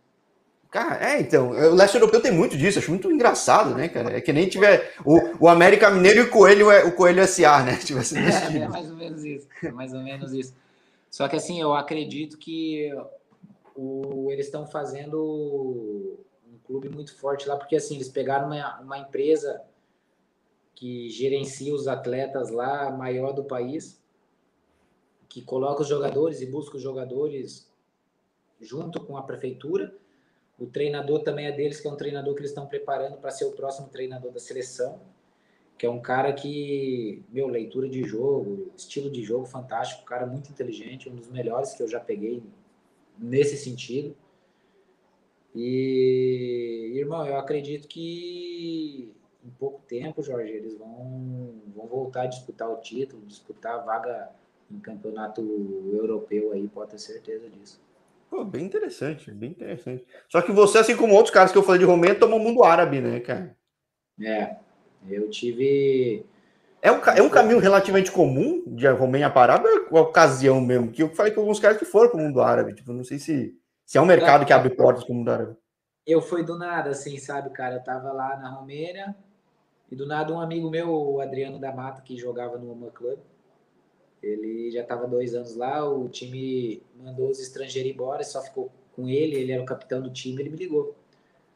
Cara, é, então, o leste europeu tem muito disso, acho muito engraçado, né, cara? É que nem tiver o, o América Mineiro e o Coelho, é, o Coelho SA, né? Tivesse é, é mais ou menos isso, é mais ou menos isso. Só que assim, eu acredito que o, eles estão fazendo clube muito forte lá, porque assim, eles pegaram uma, uma empresa que gerencia os atletas lá, maior do país, que coloca os jogadores e busca os jogadores junto com a prefeitura. O treinador também é deles, que é um treinador que eles estão preparando para ser o próximo treinador da seleção, que é um cara que, meu, leitura de jogo, estilo de jogo fantástico, cara muito inteligente, um dos melhores que eu já peguei nesse sentido. E, irmão, eu acredito que em pouco tempo, Jorge, eles vão, vão voltar a disputar o título, disputar a vaga em campeonato europeu aí, pode ter certeza disso. Pô, bem interessante, bem interessante. Só que você, assim como outros caras que eu falei de Romênia, tomou o mundo árabe, né, cara? É, eu tive. É um, é um caminho relativamente comum de Romênia para Arábia, ou é ocasião mesmo? Que eu falei com alguns caras que foram para o mundo árabe, tipo, não sei se se é um mercado que abre portas como o da Arábia. Eu fui do nada, assim, sabe, cara? Eu tava lá na Romênia e do nada um amigo meu, o Adriano da Mata, que jogava no Uma Club, ele já tava dois anos lá, o time mandou os estrangeiros embora, só ficou com ele, ele era o capitão do time, ele me ligou.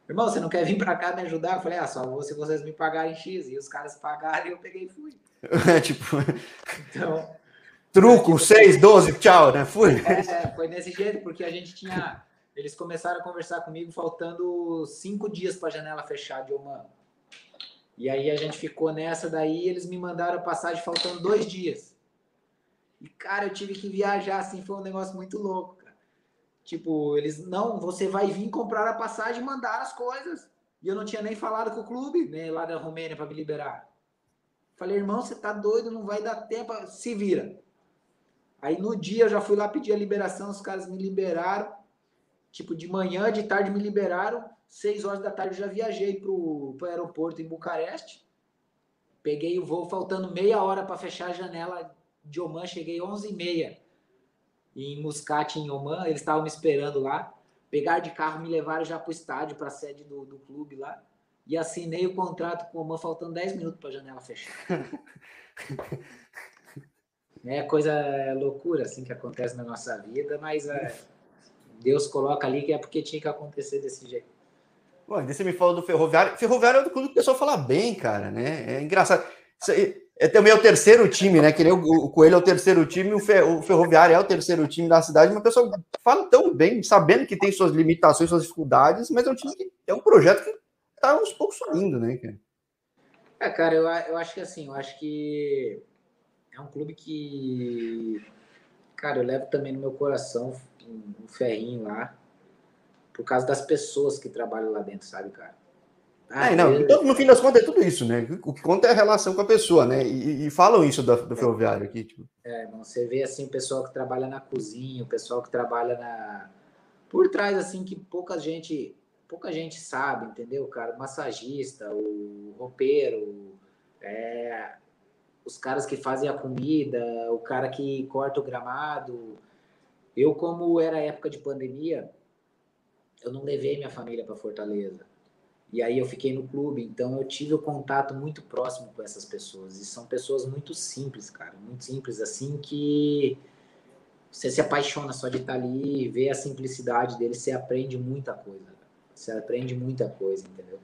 Irmão, você não quer vir para cá me ajudar? Eu falei, ah, só vou se vocês me pagarem X. E os caras pagaram e eu peguei e fui. tipo. Então, Truco, 6, 12, tchau, né? Fui. É, foi desse jeito, porque a gente tinha. Eles começaram a conversar comigo faltando cinco dias para a janela fechar de Oman. E aí a gente ficou nessa daí, eles me mandaram a passagem faltando dois dias. E, cara, eu tive que viajar, assim, foi um negócio muito louco, cara. Tipo, eles, não, você vai vir comprar a passagem e mandar as coisas. E eu não tinha nem falado com o clube, né, lá da Romênia, para me liberar. Falei, irmão, você tá doido, não vai dar tempo, se vira. Aí no dia eu já fui lá pedir a liberação, os caras me liberaram. Tipo, de manhã, de tarde me liberaram. Seis horas da tarde eu já viajei pro, pro aeroporto em Bucareste. Peguei o voo faltando meia hora para fechar a janela de Oman. Cheguei onze e meia em Muscat, em Oman. Eles estavam me esperando lá. Pegaram de carro, me levaram já pro estádio, para a sede do, do clube lá. E assinei o contrato com o Oman faltando 10 minutos para a janela fechar. É coisa é loucura assim que acontece na nossa vida, mas é, Deus coloca ali que é porque tinha que acontecer desse jeito. Bom, você me falou do Ferroviário. Ferroviário é do clube que o pessoal fala bem, cara, né? É engraçado. é também o terceiro time, né? Que nem o, Coelho é o terceiro time, o, Ferroviário é o terceiro time da cidade, mas o pessoal fala tão bem, sabendo que tem suas limitações, suas dificuldades, mas é um time que é um projeto que tá uns poucos subindo, né, cara? É, cara, eu, eu acho que assim, eu acho que é um clube que, cara, eu levo também no meu coração um ferrinho lá, por causa das pessoas que trabalham lá dentro, sabe, cara? Ah, é, não, então, no fim das contas é tudo isso, né? O que conta é a relação com a pessoa, né? E, e falam isso do, do ferroviário aqui. Tipo. É, você vê assim o pessoal que trabalha na cozinha, o pessoal que trabalha na. Por trás, assim, que pouca gente, pouca gente sabe, entendeu, cara? O massagista, o roupeiro, é, os caras que fazem a comida, o cara que corta o gramado. Eu, como era época de pandemia, eu não levei minha família para Fortaleza e aí eu fiquei no clube, então eu tive o contato muito próximo com essas pessoas. E são pessoas muito simples, cara, muito simples assim que você se apaixona só de estar ali, ver a simplicidade deles, você aprende muita coisa. Você aprende muita coisa, entendeu?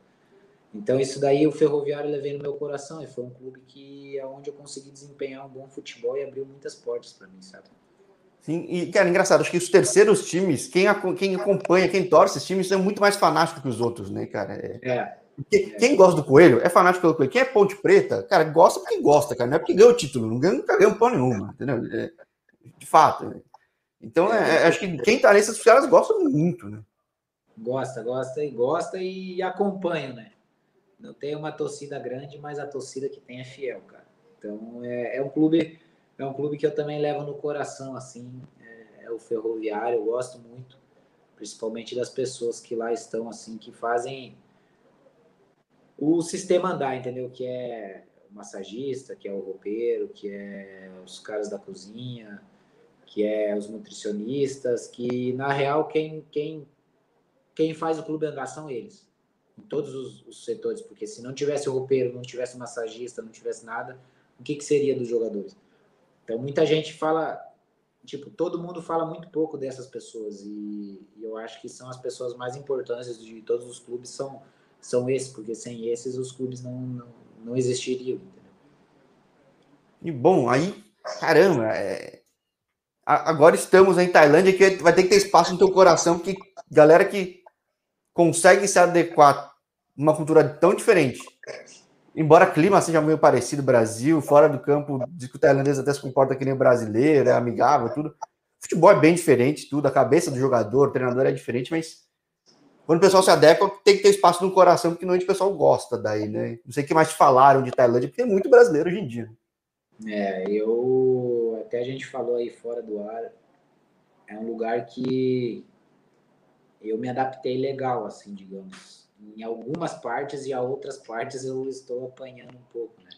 Então isso daí o Ferroviário levei no meu coração e foi um clube que é onde eu consegui desempenhar um bom futebol e abriu muitas portas para mim, sabe? Sim, e, cara, engraçado, acho que os terceiros times, quem, quem acompanha, quem torce esses times, é muito mais fanático que os outros, né, cara? É. é. Quem, quem, gosta do Coelho é fanático pelo Coelho. Quem é Ponte Preta, cara, gosta porque gosta, cara. Não é porque ganhou o título, não ganha, nunca ganhou pão nenhuma, entendeu? É, de fato. Né? Então, é, é, acho que quem tá nesses caras gosta muito, né? Gosta, gosta e gosta e acompanha, né? Não tem uma torcida grande, mas a torcida que tem é fiel, cara. Então, é, é um clube é um clube que eu também levo no coração, assim, é, é, o Ferroviário, eu gosto muito, principalmente das pessoas que lá estão, assim, que fazem o sistema andar, entendeu? Que é o massagista, que é o roupeiro, que é os caras da cozinha, que é os nutricionistas, que na real quem, quem, quem faz o clube andar são eles, em todos os, os setores, porque se não tivesse o roupeiro, não tivesse o massagista, não tivesse nada, o que, que seria dos jogadores? Então, muita gente fala, tipo, todo mundo fala muito pouco dessas pessoas e, e, eu acho que são as pessoas mais importantes de todos os clubes são são esses, porque sem esses os clubes não, não, não existiriam. Entendeu? E bom, aí, caramba, é... agora estamos em Tailândia que vai ter que ter espaço no teu coração, porque galera que consegue se adequar uma cultura tão diferente embora o clima seja meio parecido Brasil, fora do campo, diz que o tailandês até se comporta que nem brasileiro, é amigável, tudo. O futebol é bem diferente, tudo, a cabeça do jogador, o treinador é diferente, mas quando o pessoal se adequa, tem que ter espaço no coração, porque normalmente o pessoal gosta daí, né? Não sei o que mais te falaram de Tailândia, porque tem muito brasileiro hoje em dia. É, eu até a gente falou aí fora do ar, é um lugar que eu me adaptei legal, assim, digamos em algumas partes e a outras partes eu estou apanhando um pouco, né?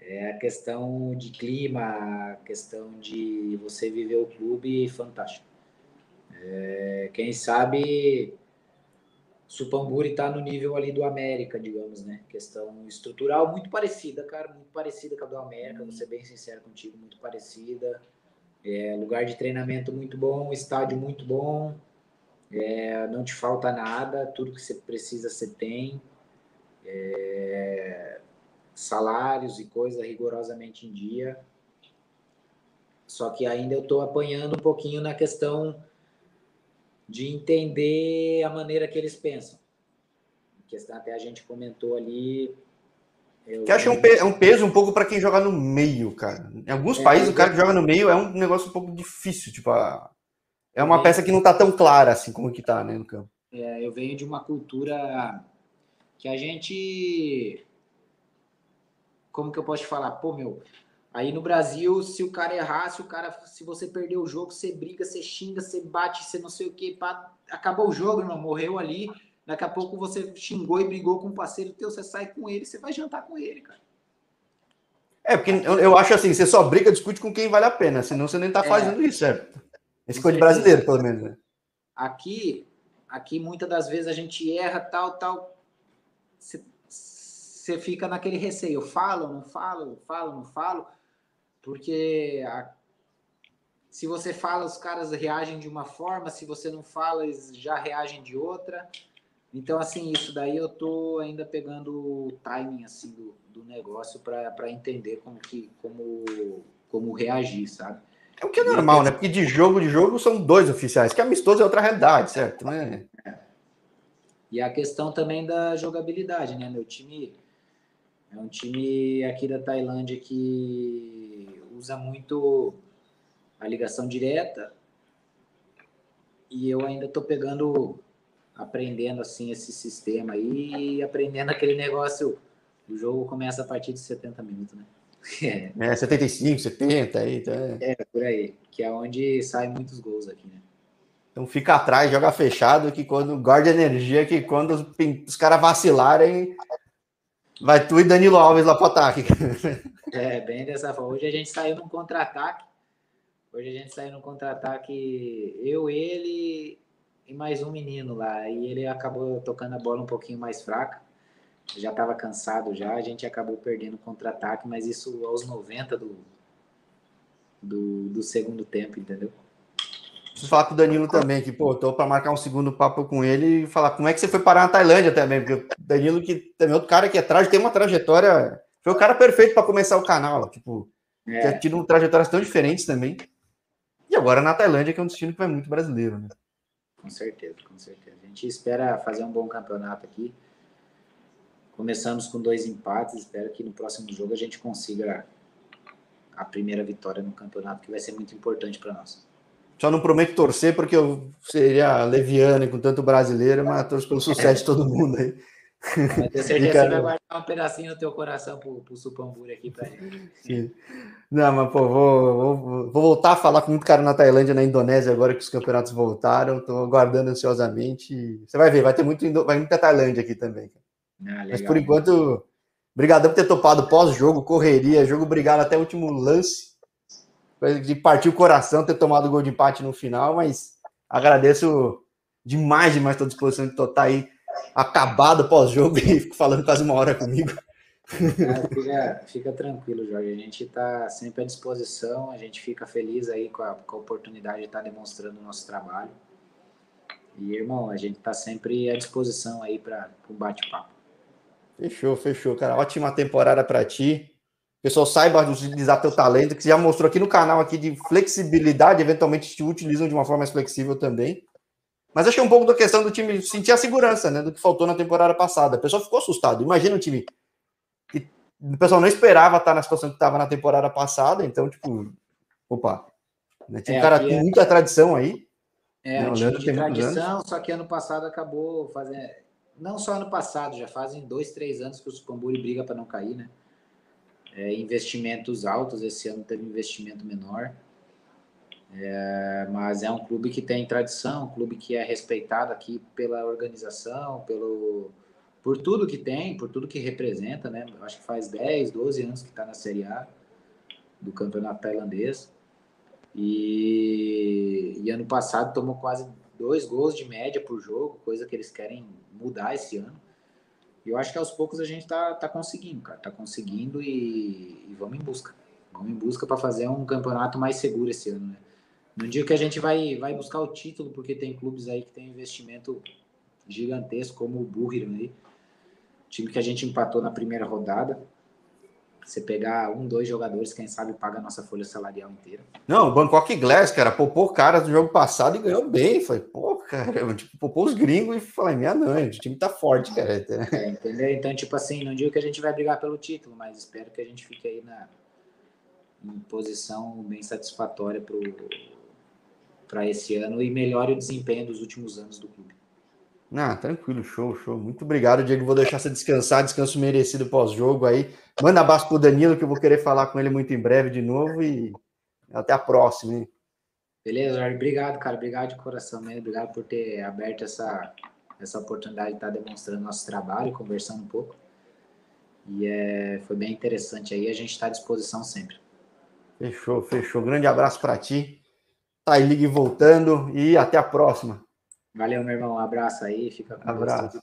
É a questão de clima, a questão de você viver o clube, fantástico. É, quem sabe Supamburi está no nível ali do América, digamos, né? Questão estrutural muito parecida, cara, muito parecida com a do América, vou ser bem sincero contigo, muito parecida. É, lugar de treinamento muito bom, estádio muito bom, é, não te falta nada, tudo que você precisa você tem. É, salários e coisas rigorosamente em dia. Só que ainda eu estou apanhando um pouquinho na questão de entender a maneira que eles pensam. A questão até a gente comentou ali. Eu... Que acho que é um peso um pouco para quem joga no meio, cara. Em alguns é, países, o cara que joga no meio é um negócio um pouco difícil, tipo, a, é uma peça que não está tão clara assim como que está né, no campo. É, eu venho de uma cultura que a gente. Como que eu posso te falar? Pô, meu, aí no Brasil, se o cara errar, se o cara. Se você perder o jogo, você briga, você xinga, você bate, você não sei o que, pá, acabou o jogo, irmão, morreu ali. Daqui a pouco você xingou e brigou com um parceiro teu, você sai com ele, você vai jantar com ele, cara. É, porque eu, eu acho assim, você só briga, discute com quem vale a pena, senão você nem tá é. fazendo isso, certo? Esse foi de brasileiro, pelo menos, né? Aqui, aqui muitas das vezes a gente erra, tal, tal. Você fica naquele receio, falo, não falo, falo, não falo, porque a, se você fala, os caras reagem de uma forma, se você não fala, eles já reagem de outra. Então, assim, isso daí eu tô ainda pegando o timing, assim, do, do negócio para entender como que, como, como reagir, sabe? É o que é normal, né? Porque de jogo de jogo são dois oficiais, que amistoso é outra realidade, certo? É. E a questão também da jogabilidade, né? Meu time é um time aqui da Tailândia que usa muito a ligação direta e eu ainda tô pegando, aprendendo assim esse sistema aí e aprendendo aquele negócio. O jogo começa a partir de 70 minutos, né? É, é 75, 70 aí, tá? É, por aí. Que é onde saem muitos gols aqui, né? Então fica atrás, joga fechado, que quando guarda energia, que quando os, os caras vacilarem, vai tu e Danilo Alves lá pro ataque. É, bem dessa forma. Hoje a gente saiu num contra-ataque. Hoje a gente saiu num contra-ataque, eu, ele e mais um menino lá. E ele acabou tocando a bola um pouquinho mais fraca já estava cansado já, a gente acabou perdendo o contra-ataque, mas isso aos 90 do, do, do segundo tempo, entendeu? Preciso falar com o Danilo também, que, pô, tô para marcar um segundo papo com ele e falar como é que você foi parar na Tailândia também, porque o Danilo, que também é outro cara que é traje, tem uma trajetória. Foi o cara perfeito para começar o canal, tipo, é. é tido trajetórias tão diferentes também. E agora na Tailândia, que é um destino que vai muito brasileiro, né? Com certeza, com certeza. A gente espera fazer um bom campeonato aqui. Começamos com dois empates, espero que no próximo jogo a gente consiga a primeira vitória no campeonato, que vai ser muito importante para nós. Só não prometo torcer, porque eu seria leviano com tanto brasileiro, mas torço pelo sucesso de todo mundo aí. Mas tenho certeza que você vai guardar um pedacinho do teu coração pro, pro Supamburi aqui pra gente. Sim. Não, mas pô, vou, vou, vou, voltar a falar com muito cara na Tailândia, na Indonésia, agora que os campeonatos voltaram. Estou aguardando ansiosamente. Você vai ver, vai ter muito, vai muita Tailândia aqui também. Ah, Mas por enquanto, obrigado por ter topado pós-jogo, correria, jogo obrigado até o último lance. De partir o coração ter tomado o gol de empate no final, mas agradeço demais, demais a tua disposição de estar aí acabado pós-jogo e falando quase uma hora comigo. Fica, fica, tranquilo, Jorge. A gente está sempre à disposição, a gente fica feliz aí com a, com a oportunidade de estar tá demonstrando o nosso trabalho. E, irmão, a gente está sempre à disposição aí para um bate-papo. Fechou, fechou, cara. Ótima temporada para ti. O pessoal saiba utilizar teu talento, que você já mostrou aqui no canal aqui de flexibilidade, eventualmente te utilizam de uma forma mais flexível também. Mas achei um pouco da questão do time sentir a segurança, né, do que faltou na temporada passada. O pessoal ficou assustado. Imagina o time que o pessoal não esperava estar na situação que estava na temporada passada, então, tipo, opa, né, tinha um é, cara com é... muita tradição aí. É, né, um time de tradição, só que ano passado acabou fazendo não só ano passado, já fazem dois, três anos que o Supamburi briga para não cair, né? É, investimentos altos, esse ano teve investimento menor. É, mas é um clube que tem tradição, um clube que é respeitado aqui pela organização, pelo, por tudo que tem, por tudo que representa, né? Acho que faz 10, 12 anos que está na Série A do campeonato tailandês. E, e ano passado tomou quase dois gols de média por jogo, coisa que eles querem mudar esse ano. E eu acho que aos poucos a gente tá, tá conseguindo, cara. Tá conseguindo e, e vamos em busca. Vamos em busca para fazer um campeonato mais seguro esse ano, né? No dia que a gente vai, vai buscar o título, porque tem clubes aí que tem investimento gigantesco, como o Burriram aí. Time que a gente empatou na primeira rodada. Você pegar um, dois jogadores, quem sabe paga a nossa folha salarial inteira. Não, o Bangkok Glass, cara, poupou caras do jogo passado e ganhou bem. Foi, pô, cara, tipo, poupou os gringos e falei, minha noite, o time tá forte, cara. É, entendeu? Então, tipo assim, não digo que a gente vai brigar pelo título, mas espero que a gente fique aí na em posição bem satisfatória para esse ano e melhore o desempenho dos últimos anos do clube. Ah, tranquilo, show, show. Muito obrigado, Diego. Vou deixar você descansar, descanso merecido pós-jogo aí. Manda abraço pro Danilo, que eu vou querer falar com ele muito em breve de novo e até a próxima, hein? Beleza, Jorge. Obrigado, cara. Obrigado de coração mesmo. Obrigado por ter aberto essa, essa oportunidade de estar demonstrando nosso trabalho, conversando um pouco. E é, foi bem interessante aí. A gente está à disposição sempre. Fechou, fechou. Grande abraço para ti. Tá aí, ligue voltando e até a próxima. Valeu, meu irmão. Um abraço aí. Fica com Abraço.